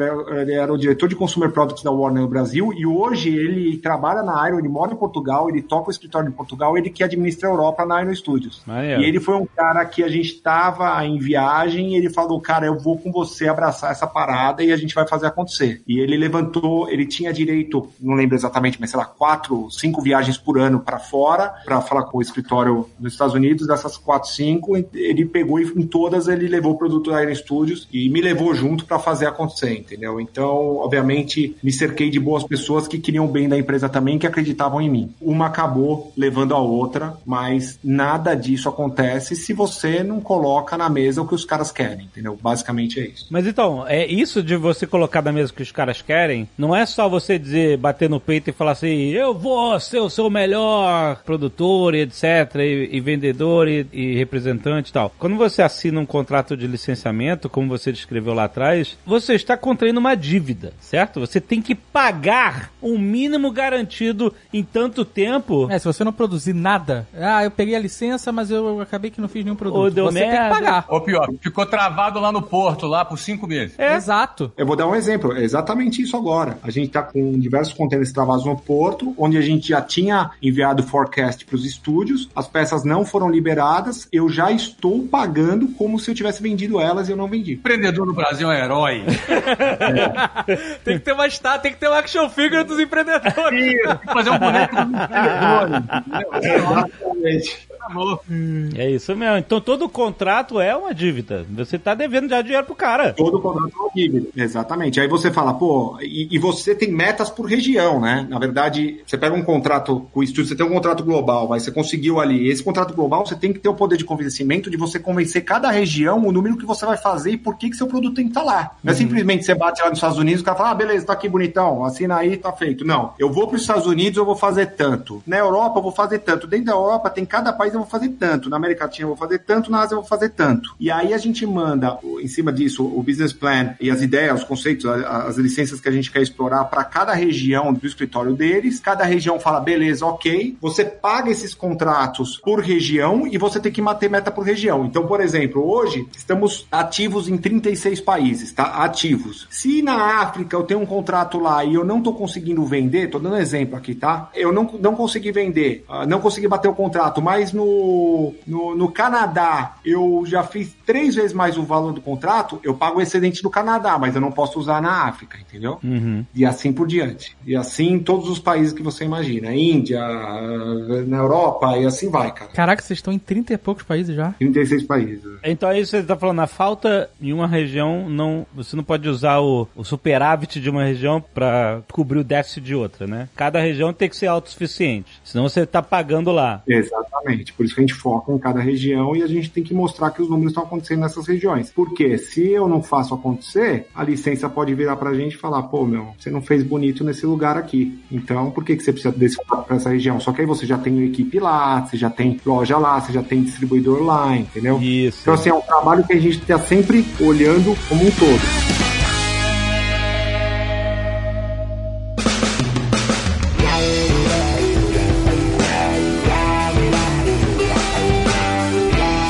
era o diretor de Consumer Products da Warner no Brasil, e hoje ele trabalha na Iron, ele mora em Portugal, ele toca o escritório em Portugal, ele que administra a Europa na Iron Studios. Maneiro. E ele foi um cara que a gente tava em viagem e ele falou, cara, eu vou com você abraçar essa parada e a gente vai fazer acontecer. E ele levantou, ele tinha direito, não lembro exatamente, mas sei lá, quatro, cinco viagens por ano para fora, para falar com o escritório nos Estados Unidos, dessas quatro, cinco, ele pegou e em todas ele levou o produto da Iron Studios e me levou junto para fazer acontecer, entendeu? Então, obviamente, me cerquei de boas pessoas que queriam bem da empresa também, que acreditavam em mim. Uma acabou levando a outra, mas nada disso acontece se você não coloca na mesa o que os caras querem, entendeu? Basicamente é isso. Mas então, é isso de você colocar na mesa o que os caras querem, não é só você dizer, bater no peito e falar assim, eu vou ser o seu melhor produtor, e etc, e, e vendedor e, e representante e tal. Quando você assina um contrato de licenciamento, como você descreveu lá atrás, você está contraindo uma dívida, certo? Você tem que pagar um mínimo garantido em tanto tempo. É, se você não produzir nada, ah, eu peguei a licença, mas eu acabei que não fiz nenhum produto. Ou deu você tem merda. que pagar. Ou pior, ficou travado lá no porto, lá por cinco meses. É. Exato. Eu vou dar um exemplo, é exatamente isso agora. A gente está com diversos contêineres travados no porto, onde a gente já tinha enviado forecast para os estúdios, as peças não foram liberadas, eu já estou pagando como se eu tivesse vendido elas e eu não vendi. Empreendedor no Brasil é um herói. Tem que ter uma estátua, tem que ter uma action figure dos empreendedores. Fazer um boneco do? Exatamente. É isso mesmo. Então todo contrato é uma dívida. Você tá devendo já dinheiro pro cara. Todo contrato é uma dívida. Exatamente. Aí você fala, pô, e, e você tem metas por região, né? Na verdade, você pega um contrato com o estúdio, você tem um contrato global, mas você conseguiu ali. Esse contrato global, você tem que ter o poder de convencimento de você convencer cada região o número que você vai fazer e por que, que seu produto tem que estar lá. Não é simplesmente você bate lá nos Estados Unidos e o cara fala, ah, beleza, tá aqui bonitão, assina aí, tá feito. Não. Eu vou para os Estados Unidos, eu vou fazer tanto. Na Europa, eu vou fazer tanto. Dentro da Europa, tem cada país eu vou fazer tanto, na América Latina eu vou fazer tanto, na Ásia eu vou fazer tanto. E aí a gente manda, em cima disso, o business plan e as ideias, os conceitos, as licenças que a gente quer explorar para cada região do escritório deles. Cada região fala, beleza, ok. Você paga esses contratos por região e você tem que manter meta por região. Então, por exemplo, hoje estamos ativos em 36 países, tá? Ativos. Se na África eu tenho um contrato lá e eu não estou conseguindo vender, tô dando exemplo aqui, tá? Eu não, não consegui vender, ah, não consegui bater o contrato, mas no, no, no Canadá eu já fiz três vezes mais o valor do contrato, eu pago o excedente do Canadá, mas eu não posso usar na África, entendeu? Uhum. E assim por diante. E assim em todos os países que você imagina. Índia, na Europa, e assim vai, cara. Caraca, vocês estão em 30 e poucos países já? 36 países. Então aí você tá falando, a falta em uma região, não, você não pode usar o, o superávit de uma região para cobrir o déficit de outra, né? Cada região tem que ser autossuficiente, senão você tá pagando lá. Exatamente. Por isso que a gente foca em cada região e a gente tem que mostrar que os números estão acontecendo nessas regiões. Porque se eu não faço acontecer, a licença pode virar pra gente e falar, pô, meu, você não fez bonito nesse lugar aqui. Então, por que, que você precisa desse pra essa região? Só que aí você já tem equipe lá, você já tem loja lá, você já tem distribuidor lá, entendeu? Isso. Então, assim, é um trabalho que a gente está sempre olhando como um todo.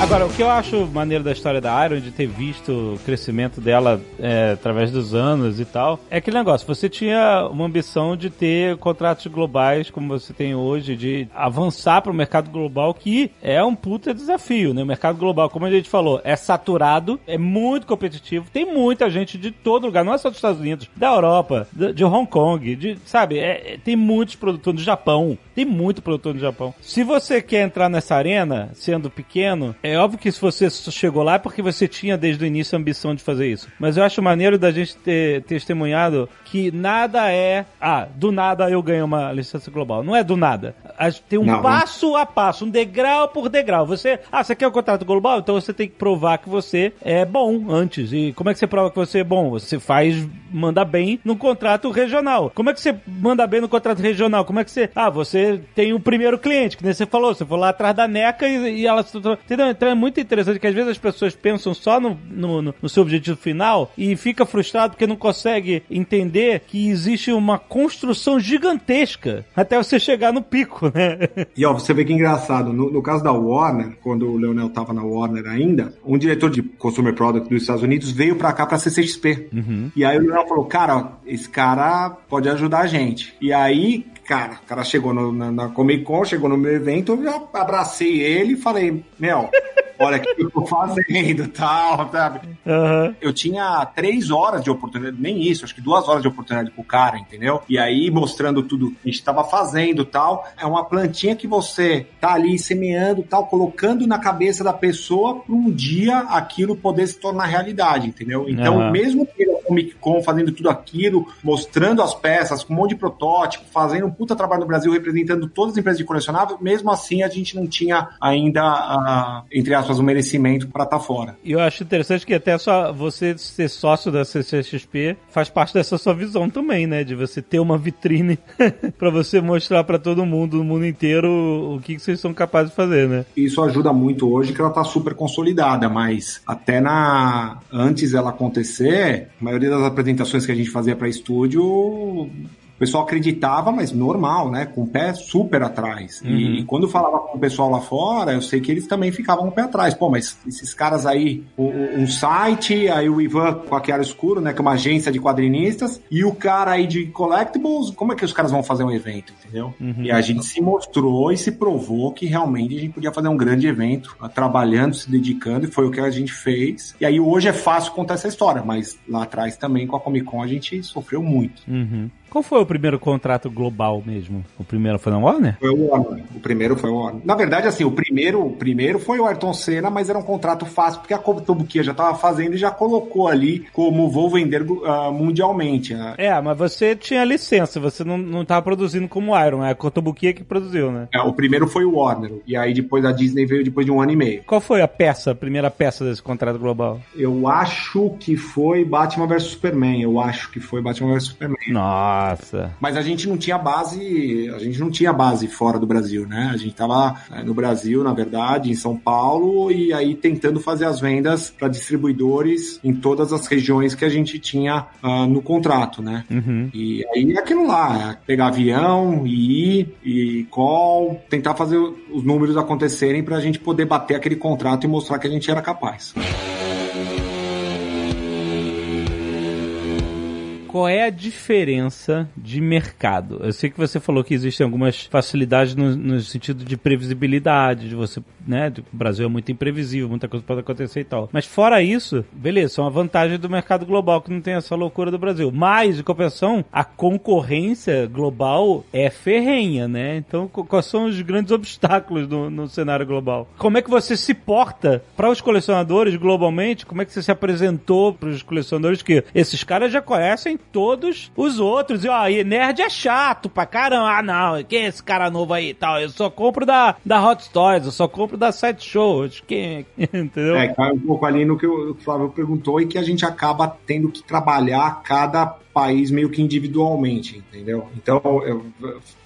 Agora, o que eu acho maneiro da história da Iron, de ter visto o crescimento dela é, através dos anos e tal, é aquele negócio, você tinha uma ambição de ter contratos globais como você tem hoje, de avançar para o mercado global, que é um puta desafio, né? O mercado global, como a gente falou, é saturado, é muito competitivo, tem muita gente de todo lugar, não é só dos Estados Unidos, da Europa, de, Hong Kong, de, sabe, é, é, tem muitos produtores do Japão, tem muito produtor no Japão. Se você quer entrar nessa arena, sendo pequeno, é óbvio que se você chegou lá é porque você tinha desde o início a ambição de fazer isso. Mas eu acho maneiro da gente ter testemunhado que nada é, ah, do nada eu ganho uma licença global. Não é do nada. Tem um não, passo a passo, um degrau por degrau. Você, ah, você quer o um contrato global? Então você tem que provar que você é bom antes. E como é que você prova que você é bom? Você faz, manda bem no contrato regional. Como é que você manda bem no contrato regional? Como é que você, ah, você tem o primeiro cliente, que nem você falou, você foi lá atrás da NECA e, e ela. Entendeu? Então é muito interessante que às vezes as pessoas pensam só no, no, no seu objetivo final e fica frustrado porque não consegue entender que existe uma construção gigantesca até você chegar no pico, né? E ó, você vê que engraçado, no, no caso da Warner, quando o Leonel tava na Warner ainda, um diretor de Consumer Product dos Estados Unidos veio pra cá pra CCXP. Uhum. E aí o Leonel falou, cara, esse cara pode ajudar a gente. E aí, cara, o cara chegou no, na, na, Comic Con, chegou no meu evento, eu já abracei ele e falei, meu, olha o que eu tô fazendo tal, sabe? Uhum. Eu tinha três horas de oportunidade, nem isso, acho que duas horas de oportunidade pro cara, entendeu? E aí mostrando tudo que a gente tava fazendo tal. É uma plantinha que você tá ali semeando tal, colocando na cabeça da pessoa para um dia aquilo poder se tornar realidade, entendeu? Então, uhum. mesmo Comic Con fazendo tudo aquilo, mostrando as peças, com um monte de protótipo, fazendo um puta trabalho no Brasil, representando todas as empresas de colecionável, mesmo assim a gente não tinha ainda, uh, entre aspas, o um merecimento para estar tá fora. E eu acho interessante que até só você ser sócio da CCXP faz parte dessa sua visão também, né? De você ter uma vitrine para você mostrar para todo mundo, no mundo inteiro, o que, que vocês são capazes de fazer, né? Isso ajuda muito hoje que ela tá super consolidada, mas até na antes ela acontecer, a maioria maioria das apresentações que a gente fazia para estúdio, o pessoal acreditava, mas normal, né? Com o pé super atrás. Uhum. E quando falava com o pessoal lá fora, eu sei que eles também ficavam com o pé atrás. Pô, mas esses caras aí, um, site, aí o Ivan com a Chiara Escuro, né? Que é uma agência de quadrinistas, e o cara aí de collectibles, como é que os caras vão fazer um evento, entendeu? Uhum. E a gente se mostrou e se provou que realmente a gente podia fazer um grande evento, trabalhando, se dedicando, e foi o que a gente fez. E aí hoje é fácil contar essa história, mas lá atrás também com a Comic Con a gente sofreu muito. Uhum. Qual foi o primeiro contrato global mesmo? O primeiro foi na Warner? Foi o Warner. O primeiro foi o Warner. Na verdade, assim, o primeiro, o primeiro foi o Ayrton Senna, mas era um contrato fácil, porque a Kotobukiya já estava fazendo e já colocou ali como vou vender uh, mundialmente. Né? É, mas você tinha licença, você não estava produzindo como Iron, é a Kotobukiya que produziu, né? É, o primeiro foi o Warner, e aí depois a Disney veio depois de um ano e meio. Qual foi a peça, a primeira peça desse contrato global? Eu acho que foi Batman vs Superman, eu acho que foi Batman vs Superman. Nossa. Mas a gente não tinha base, a gente não tinha base fora do Brasil, né? A gente tava eh, no Brasil, na verdade, em São Paulo, e aí tentando fazer as vendas para distribuidores em todas as regiões que a gente tinha uh, no contrato, né? Uhum. E aí é aquilo lá, é pegar avião, e ir, e call, tentar fazer os números acontecerem para a gente poder bater aquele contrato e mostrar que a gente era capaz. Qual é a diferença de mercado? Eu sei que você falou que existem algumas facilidades no, no sentido de previsibilidade, de você, né? O Brasil é muito imprevisível, muita coisa pode acontecer e tal. Mas fora isso, beleza, são a vantagem do mercado global que não tem essa loucura do Brasil. Mas, em compensação, a concorrência global é ferrenha, né? Então, quais são os grandes obstáculos no, no cenário global? Como é que você se porta para os colecionadores globalmente? Como é que você se apresentou para os colecionadores que esses caras já conhecem todos os outros. E ó, e nerd é chato pra caramba. Ah, não, quem é esse cara novo aí e tal? Eu só compro da, da Hot Toys, eu só compro da Side Show. Quem, entendeu? É, cai um pouco ali no que o Flávio perguntou e que a gente acaba tendo que trabalhar cada país meio que individualmente, entendeu? Então, eu,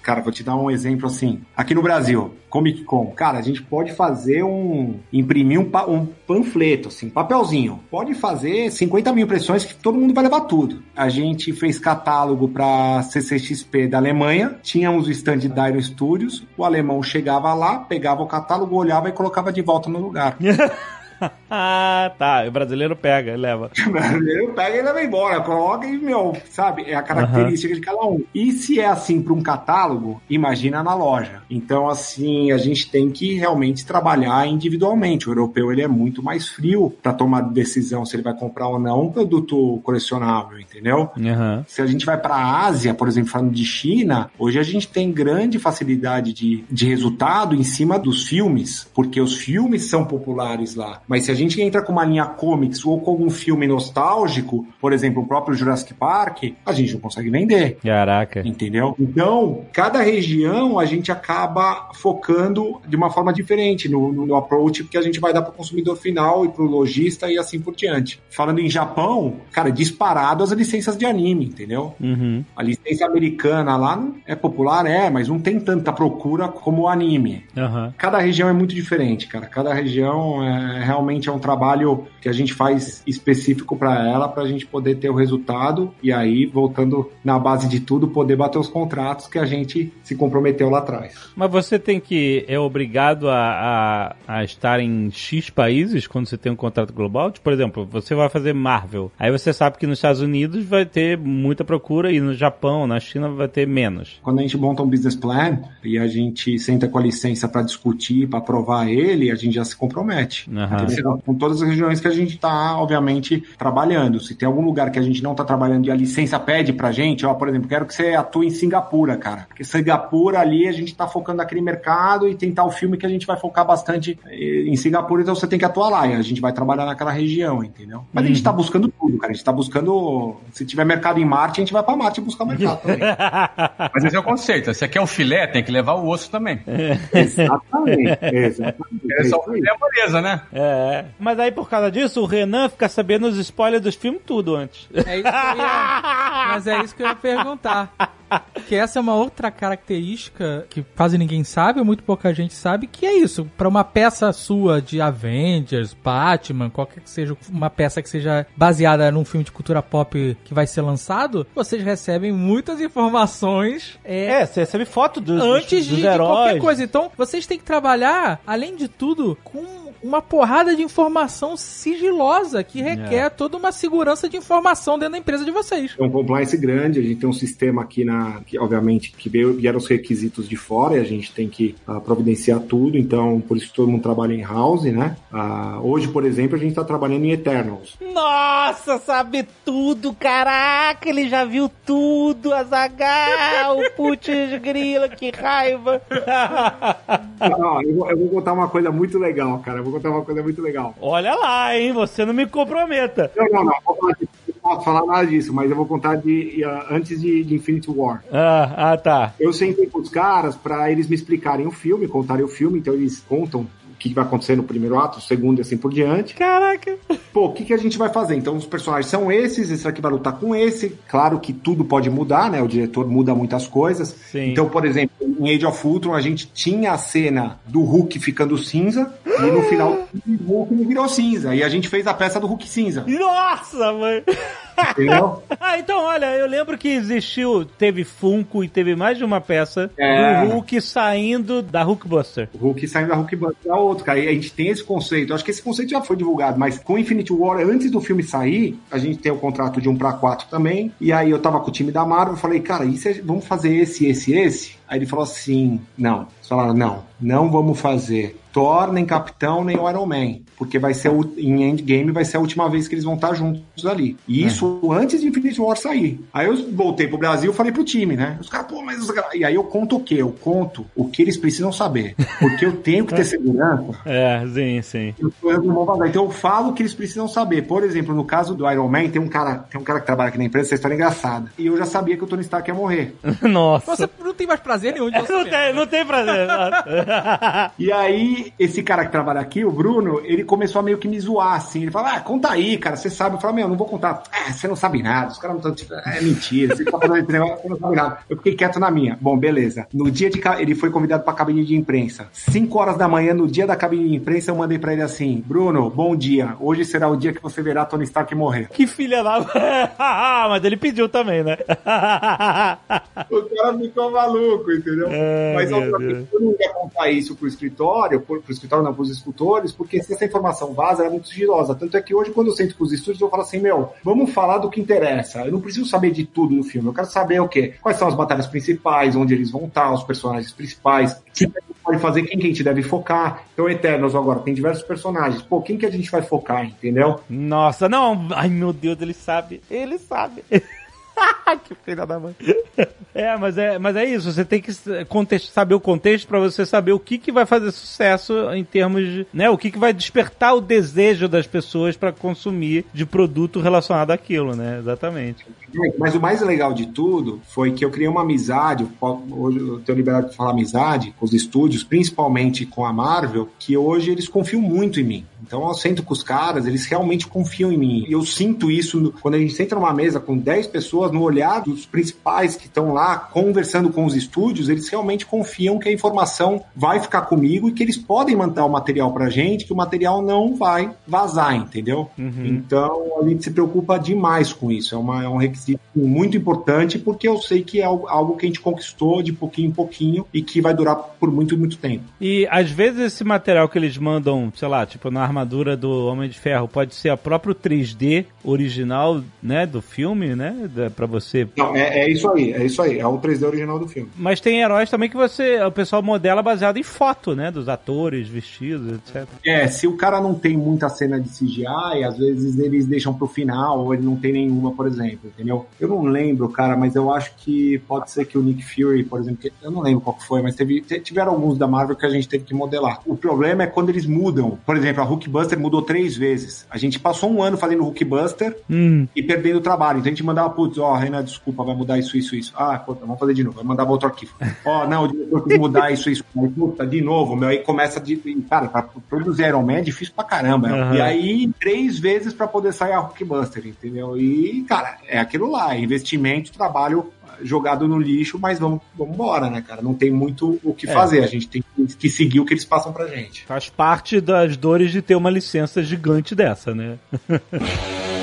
cara, vou te dar um exemplo assim. Aqui no Brasil, Comic Con, cara, a gente pode fazer um. imprimir um, um panfleto, assim, papelzinho. Pode fazer 50 mil impressões que todo mundo vai levar tudo. A gente fez catálogo para CCXP da Alemanha, tínhamos o stand da Iron Studios, o alemão chegava lá, pegava o catálogo, olhava e colocava de volta no lugar. ah, tá. O brasileiro pega e leva. O brasileiro pega e leva embora. Coloca e, meu, sabe? É a característica uhum. de cada um. E se é assim para um catálogo, imagina na loja. Então, assim, a gente tem que realmente trabalhar individualmente. O europeu, ele é muito mais frio para tomar decisão se ele vai comprar ou não um produto colecionável, entendeu? Uhum. Se a gente vai para a Ásia, por exemplo, falando de China, hoje a gente tem grande facilidade de, de resultado em cima dos filmes, porque os filmes são populares lá. Mas se a gente entra com uma linha comics ou com algum filme nostálgico, por exemplo, o próprio Jurassic Park, a gente não consegue vender. Caraca. Entendeu? Então, cada região a gente acaba focando de uma forma diferente no, no, no approach que a gente vai dar para o consumidor final e para o lojista e assim por diante. Falando em Japão, cara, disparado as licenças de anime, entendeu? Uhum. A licença americana lá é popular, é, mas não tem tanta procura como o anime. Uhum. Cada região é muito diferente, cara. Cada região é realmente é um trabalho que a gente faz específico para ela, para a gente poder ter o resultado e aí, voltando na base de tudo, poder bater os contratos que a gente se comprometeu lá atrás. Mas você tem que, é obrigado a, a, a estar em X países quando você tem um contrato global? Tipo, por exemplo, você vai fazer Marvel, aí você sabe que nos Estados Unidos vai ter muita procura e no Japão, na China vai ter menos. Quando a gente monta um business plan e a gente senta com a licença para discutir, para aprovar ele, a gente já se compromete. Uhum com todas as regiões que a gente está, obviamente, trabalhando. Se tem algum lugar que a gente não está trabalhando e a licença pede pra gente, ó, por exemplo, quero que você atue em Singapura, cara. Porque Singapura ali a gente está focando naquele mercado e tentar o filme que a gente vai focar bastante eh, em Singapura, então você tem que atuar lá. E a gente vai trabalhar naquela região, entendeu? Mas uhum. a gente está uhum. buscando tudo, cara. A gente está buscando. Se tiver mercado em Marte, a gente vai para Marte buscar mercado também. Mas esse é o conceito. Se quer o filé, tem que levar o osso também. É. Exatamente. Exatamente. É só o filé, beleza, né? É. É. Mas aí, por causa disso, o Renan fica sabendo os spoilers dos filmes tudo antes. É isso que eu ia... Mas é isso que eu ia perguntar. que essa é uma outra característica que quase ninguém sabe, ou muito pouca gente sabe, que é isso. Para uma peça sua de Avengers, Batman, qualquer que seja uma peça que seja baseada num filme de cultura pop que vai ser lançado, vocês recebem muitas informações. É, é você recebe foto dos, antes dos, de, heróis. de qualquer coisa. Então, vocês têm que trabalhar, além de tudo, com uma porrada de informação sigilosa que requer é. toda uma segurança de informação dentro da empresa de vocês. É um compliance grande, a gente tem um sistema aqui na que obviamente que vieram os requisitos de fora e a gente tem que uh, providenciar tudo, então por isso todo mundo trabalha em house, né? Uh, hoje, por exemplo, a gente está trabalhando em Eternals. Nossa, sabe tudo, caraca, ele já viu tudo, Azagal, putz grila, que raiva. Não, eu, vou, eu, vou, contar uma coisa muito legal, cara, eu vou contar uma coisa muito legal. Olha lá, hein, você não me comprometa. Não, não, não, vou falar posso falar nada disso, mas eu vou contar de uh, antes de, de, Infinity War. Ah, ah, tá. Eu sentei com os caras para eles me explicarem o filme, contarem o filme, então eles contam que vai acontecer no primeiro ato, segundo e assim por diante. Caraca! Pô, o que, que a gente vai fazer? Então, os personagens são esses, esse aqui vai lutar com esse. Claro que tudo pode mudar, né? O diretor muda muitas coisas. Sim. Então, por exemplo, em Age of Ultron, a gente tinha a cena do Hulk ficando cinza, e no final o Hulk não virou cinza. E a gente fez a peça do Hulk cinza. Nossa, mãe! Entendeu? ah, então, olha, eu lembro que existiu, teve Funko e teve mais de uma peça É. do Hulk saindo da Hulkbuster. O Hulk saindo da Hulk Buster é outro, cara. E a gente tem esse conceito. Eu acho que esse conceito já foi divulgado, mas com Infinity War, antes do filme sair, a gente tem o contrato de 1 para 4 também. E aí eu tava com o time da Marvel, eu falei, cara, e vamos fazer esse, esse, esse? Aí ele falou assim: não. Eles falaram, não, não vamos fazer Thor, nem Capitão, nem o Iron Man. Porque vai ser o, em Endgame vai ser a última vez que eles vão estar juntos ali. E isso antes de Infinity War sair. Aí eu voltei pro Brasil e falei pro time, né? Os caras, pô, mas. os caras- E aí eu conto o quê? Eu conto o que eles precisam saber. Porque eu tenho que ter segurança É, sim, sim. eu eu vou. Então eu falo o que eles precisam saber. Por exemplo, no caso do Iron Man, tem um cara, tem um cara que trabalha aqui na empresa, essa história é engraçada. E eu já sabia que o Tony Stark ia morrer. Nossa. Você não tem mais prazer nenhum de você Não tem, não tem prazer. E aí, esse cara que trabalha aqui, o Bruno, ele começou a meio que me zoar, assim. Ele fala, ah, conta aí, cara, você sabe. Eu falo, meu, não vou contar. Ah, você não sabe nada, os caras não estão... É mentira, você tá falando esse negócio, você não sabe nada. Eu fiquei quieto na minha. Bom, beleza. No dia de... Ele foi convidado pra cabine de imprensa. 5 horas da manhã, no dia da cabine de imprensa, eu mandei pra ele assim, Bruno, bom dia. Hoje será o dia que você verá Tony Stark morrer. que filha da. Ah, Mas ele pediu também, né? O cara ficou maluco, entendeu? Ai, Mas obviamente eu não ia contar isso pro escritório, pro, pro escritório não, pros escultores, porque se essa informação vaza, ela é muito sigilosa. Tanto é que hoje, quando eu sento com os estúdios, eu falo assim, meu, vamos falar do que interessa. Eu não preciso saber de tudo do filme, eu quero saber o quê? Quais são as batalhas principais, onde eles vão estar, os personagens principais, o que pode fazer, quem que a gente deve focar. Então, Eternos agora tem diversos personagens. Pô, quem que a gente vai focar, entendeu? Nossa, não. Ai, meu Deus, ele sabe. Ele sabe. que filha da mãe. É, mas é, mas é isso. Você tem que contexto, saber o contexto pra você saber o que, que vai fazer sucesso em termos de, né, o que, que vai despertar o desejo das pessoas pra consumir de produto relacionado àquilo, né? Exatamente. Mas o mais legal de tudo foi que eu criei uma amizade, hoje eu tenho liberdade de falar amizade com os estúdios, principalmente com a Marvel, que hoje eles confiam muito em mim. Então eu sento com os caras, eles realmente confiam em mim. E eu sinto isso quando a gente senta numa mesa com 10 pessoas, no olhar dos principais que estão lá conversando com os estúdios, eles realmente confiam que a informação vai ficar comigo e que eles podem mandar o material pra gente, que o material não vai vazar, entendeu? Então a gente se preocupa demais com isso. É, uma- é um requisito muito importante porque eu sei que é algo, algo que a gente conquistou de pouquinho em pouquinho e que vai durar por muito, muito tempo. E às vezes esse material que eles mandam, sei lá, tipo na armadura do Homem de Ferro, pode ser a próprio 3D original, né, do filme, né, da- pra você. Não, é, é isso aí, é isso aí. É o 3D original do filme. Mas tem heróis também que você, o pessoal modela baseado em foto, né, dos atores, vestidos, etc. É, se o cara não tem muita cena de CGI, às vezes eles deixam pro final, ou ele não tem nenhuma, por exemplo, entendeu? Eu não lembro, cara, mas eu acho que pode ser que o Nick Fury, por exemplo, eu não lembro qual que foi, mas teve, te- tiveram alguns da Marvel que a gente teve que modelar. O problema é quando eles mudam. Por exemplo, a Hulkbuster mudou três vezes. A gente passou um ano fazendo Hulkbuster Hum, e perdendo o trabalho. Então a gente mandava, putz, ó, Renan, desculpa, vai mudar isso, isso, isso. Ah, puta, vamos fazer de novo, vai mandar outro arquivo. Ó, não, o diretor mudar isso, isso. Aí, puta, de novo, meu, aí começa de. Cara, pra produzir Iron Man é difícil pra caramba. Aham. E aí, três vezes pra poder sair a Hulkbuster, entendeu? E, cara, é aquilo lá, investimento, trabalho jogado no lixo, mas vamos, vamos embora, né, cara? Não tem muito o que É. fazer, a gente tem que- que seguir o que eles passam pra gente. faz parte das dores de ter uma licença gigante dessa, né?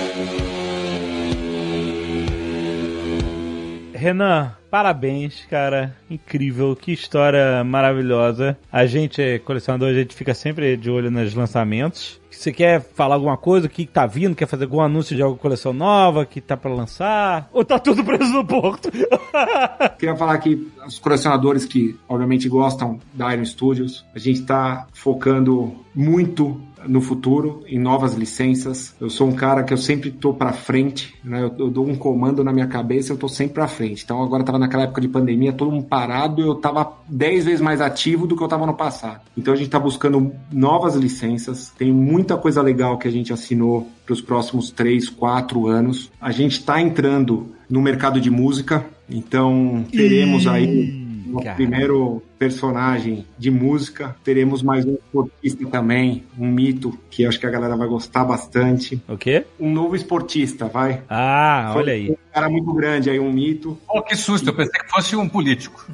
Renan, parabéns, cara. Incrível, que história maravilhosa. A gente é colecionador, a gente fica sempre de olho nos lançamentos. Você quer falar alguma coisa? O que tá vindo? Quer fazer algum anúncio de alguma coleção nova que tá pra lançar? Ou tá tudo preso no porto? Queria falar que os colecionadores que, obviamente, gostam da Iron Studios, a gente está focando muito no futuro, em novas licenças. Eu sou um cara que eu sempre tô para frente, né? Eu, eu dou um comando na minha cabeça, eu tô sempre para frente. Então agora tava naquela época de pandemia, todo mundo parado, eu tava 10 vezes mais ativo do que eu tava no passado. Então a gente tá buscando novas licenças, tem muita coisa legal que a gente assinou para os próximos 3, 4 anos. A gente tá entrando no mercado de música, então teremos aí nosso Cara. primeiro personagem de música. Teremos mais um esportista também, um mito, que acho que a galera vai gostar bastante. O quê? Um novo esportista, vai. Ah, Foi olha aí. Um cara muito grande aí, um mito. Pô, que susto, eu pensei que fosse um político.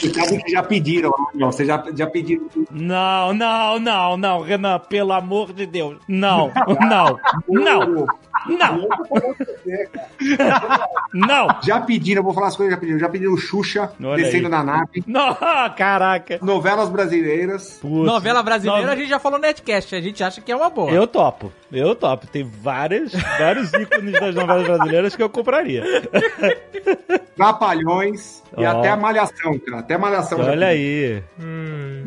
Você sabe que já pediram, né? Você já, já pediram. Não, não, não, não, Renan, pelo amor de Deus. Não, não, não, não, não. Já pediram, eu vou falar as coisas que já pediram. Já pediram Xuxa Olha descendo aí. na nave. Não, caraca. Novelas brasileiras. Putz. Novela brasileira, a gente já falou Netcast, a gente acha que é uma boa. Eu topo, eu topo. Tem várias, vários ícones das novelas brasileiras que eu compraria. Trapalhões e Ó. até a Malhação, cara. Até a Malhação. Olha aí.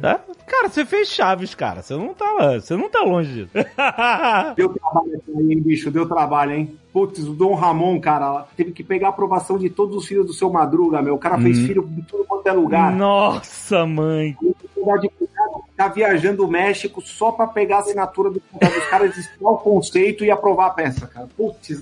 Tá? Cara, você fez Chaves, cara. Você não tá, você não tá longe disso. Deu trabalho aí, hein, bicho? Deu trabalho, hein? Putz, o Dom Ramon, cara, teve que pegar a aprovação de todos os filhos do seu Madruga, meu. O cara fez Hum. filho em tudo quanto é lugar. Nossa, mãe. O advogado tá viajando o México só pra pegar a assinatura do contrato dos caras, explicar o conceito e aprovar a peça, cara. Putz.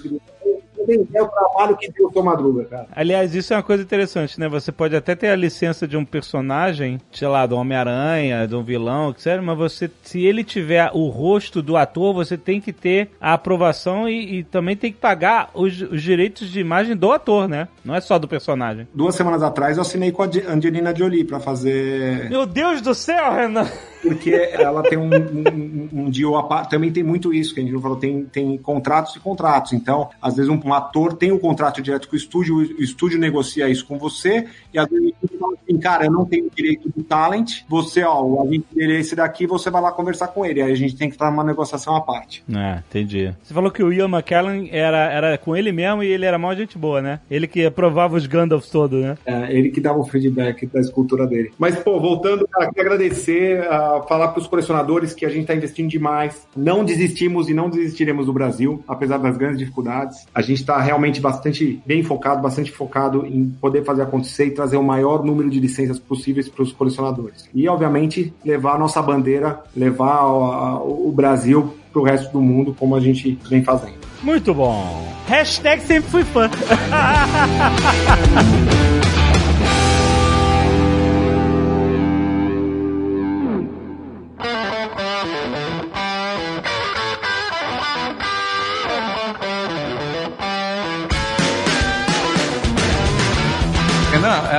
É o trabalho que deu o seu Madruga, cara. Aliás, isso é uma coisa interessante, né? Você pode até ter a licença de um personagem, sei lá, do Homem-Aranha, de um vilão, sério, mas você, se ele tiver o rosto do ator, você tem que ter a aprovação e, e também tem que pagar os, os direitos de imagem do ator, né? Não é só do personagem. Duas semanas atrás eu assinei com a Ange- Angelina Jolie pra fazer. Meu Deus do céu, Renan! No. Porque ela tem um, um, um deal a par- Também tem muito isso, que a gente não falou, tem, tem contratos e contratos. Então, às vezes, um, um ator tem um contrato direto com o estúdio, o estúdio negocia isso com você, e às vezes ele fala assim, cara, eu não tenho direito do talent, você, ó, o agente dele é esse daqui, você vai lá conversar com ele. Aí a gente tem que estar numa negociação à parte. É, entendi. Você falou que o Ian McKellen era, era com ele mesmo e ele era mó gente boa, né? Ele que aprovava os Gandalfs todos, né? É, ele que dava o feedback da escultura dele. Mas, pô, voltando, cara, queria agradecer, falar para os colecionadores que a gente está investindo demais. Não desistimos e não desistiremos do Brasil, apesar das grandes dificuldades. A gente está realmente bastante bem focado, bastante focado em poder fazer acontecer e trazer o maior número de licenças possíveis para os colecionadores. E, obviamente, levar a nossa bandeira, levar a- o Brasil para o resto do mundo, como a gente vem fazendo. Muito bom. Hashtag sempre fui fã.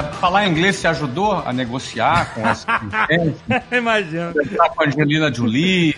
é, falar inglês te ajudou a negociar com essa licença? Imagina. Tá com a Angelina Jolie,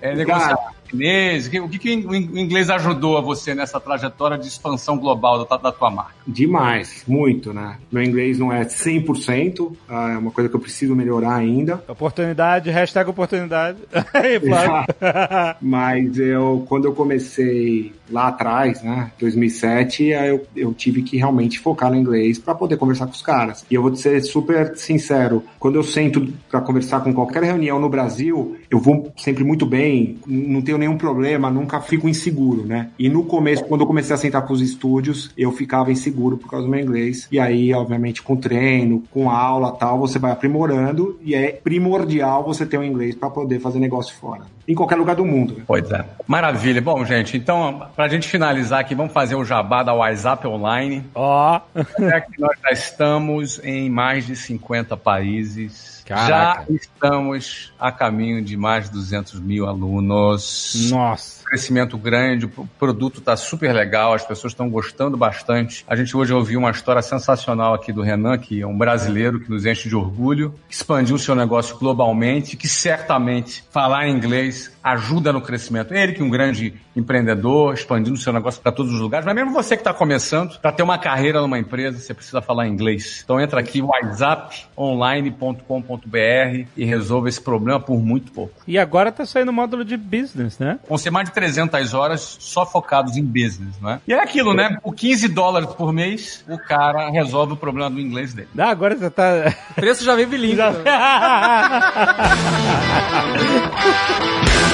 é, negociar Cara. Chinês. O que, o que o inglês ajudou a você nessa trajetória de expansão global da, da tua marca? Demais, muito, né? Meu inglês não é 100%, ah, é uma coisa que eu preciso melhorar ainda. Oportunidade, hashtag oportunidade. Aí. Mas eu, quando eu comecei lá atrás, né, 2007, aí eu, eu tive que realmente focar no inglês para poder conversar com os caras. E eu vou te ser super sincero, quando eu sento para conversar com qualquer reunião no Brasil, eu vou sempre muito bem, não tenho nenhum problema, nunca fico inseguro, né? E no começo, quando eu comecei a sentar com os estúdios, eu ficava inseguro por causa do meu inglês. E aí, obviamente, com treino, com aula tal, você vai aprimorando e é primordial você ter o inglês para poder fazer negócio fora. Em qualquer lugar do mundo. né? Pois é. Maravilha. Bom, gente, então, pra gente finalizar aqui, vamos fazer o jabá da WhatsApp Online. Ó. É que nós já estamos em mais de 50 países. Caraca. Já estamos a caminho de mais de 200 mil alunos. Nossa. crescimento grande, o produto está super legal, as pessoas estão gostando bastante. A gente hoje ouviu uma história sensacional aqui do Renan, que é um brasileiro que nos enche de orgulho, que expandiu seu negócio globalmente, que certamente falar inglês ajuda no crescimento. Ele que é um grande empreendedor, expandindo seu negócio para todos os lugares, mas mesmo você que está começando, para ter uma carreira numa empresa, você precisa falar inglês. Então entra aqui whatsapponline.com.br e resolva esse problema por muito pouco. E agora tá saindo o módulo de business, né? Vão ser mais de 300 horas só focados em business, não é? E é aquilo, né? Por 15 dólares por mês, o cara resolve o problema do inglês dele. Ah, agora você tá. O preço já veio bilingue. Já-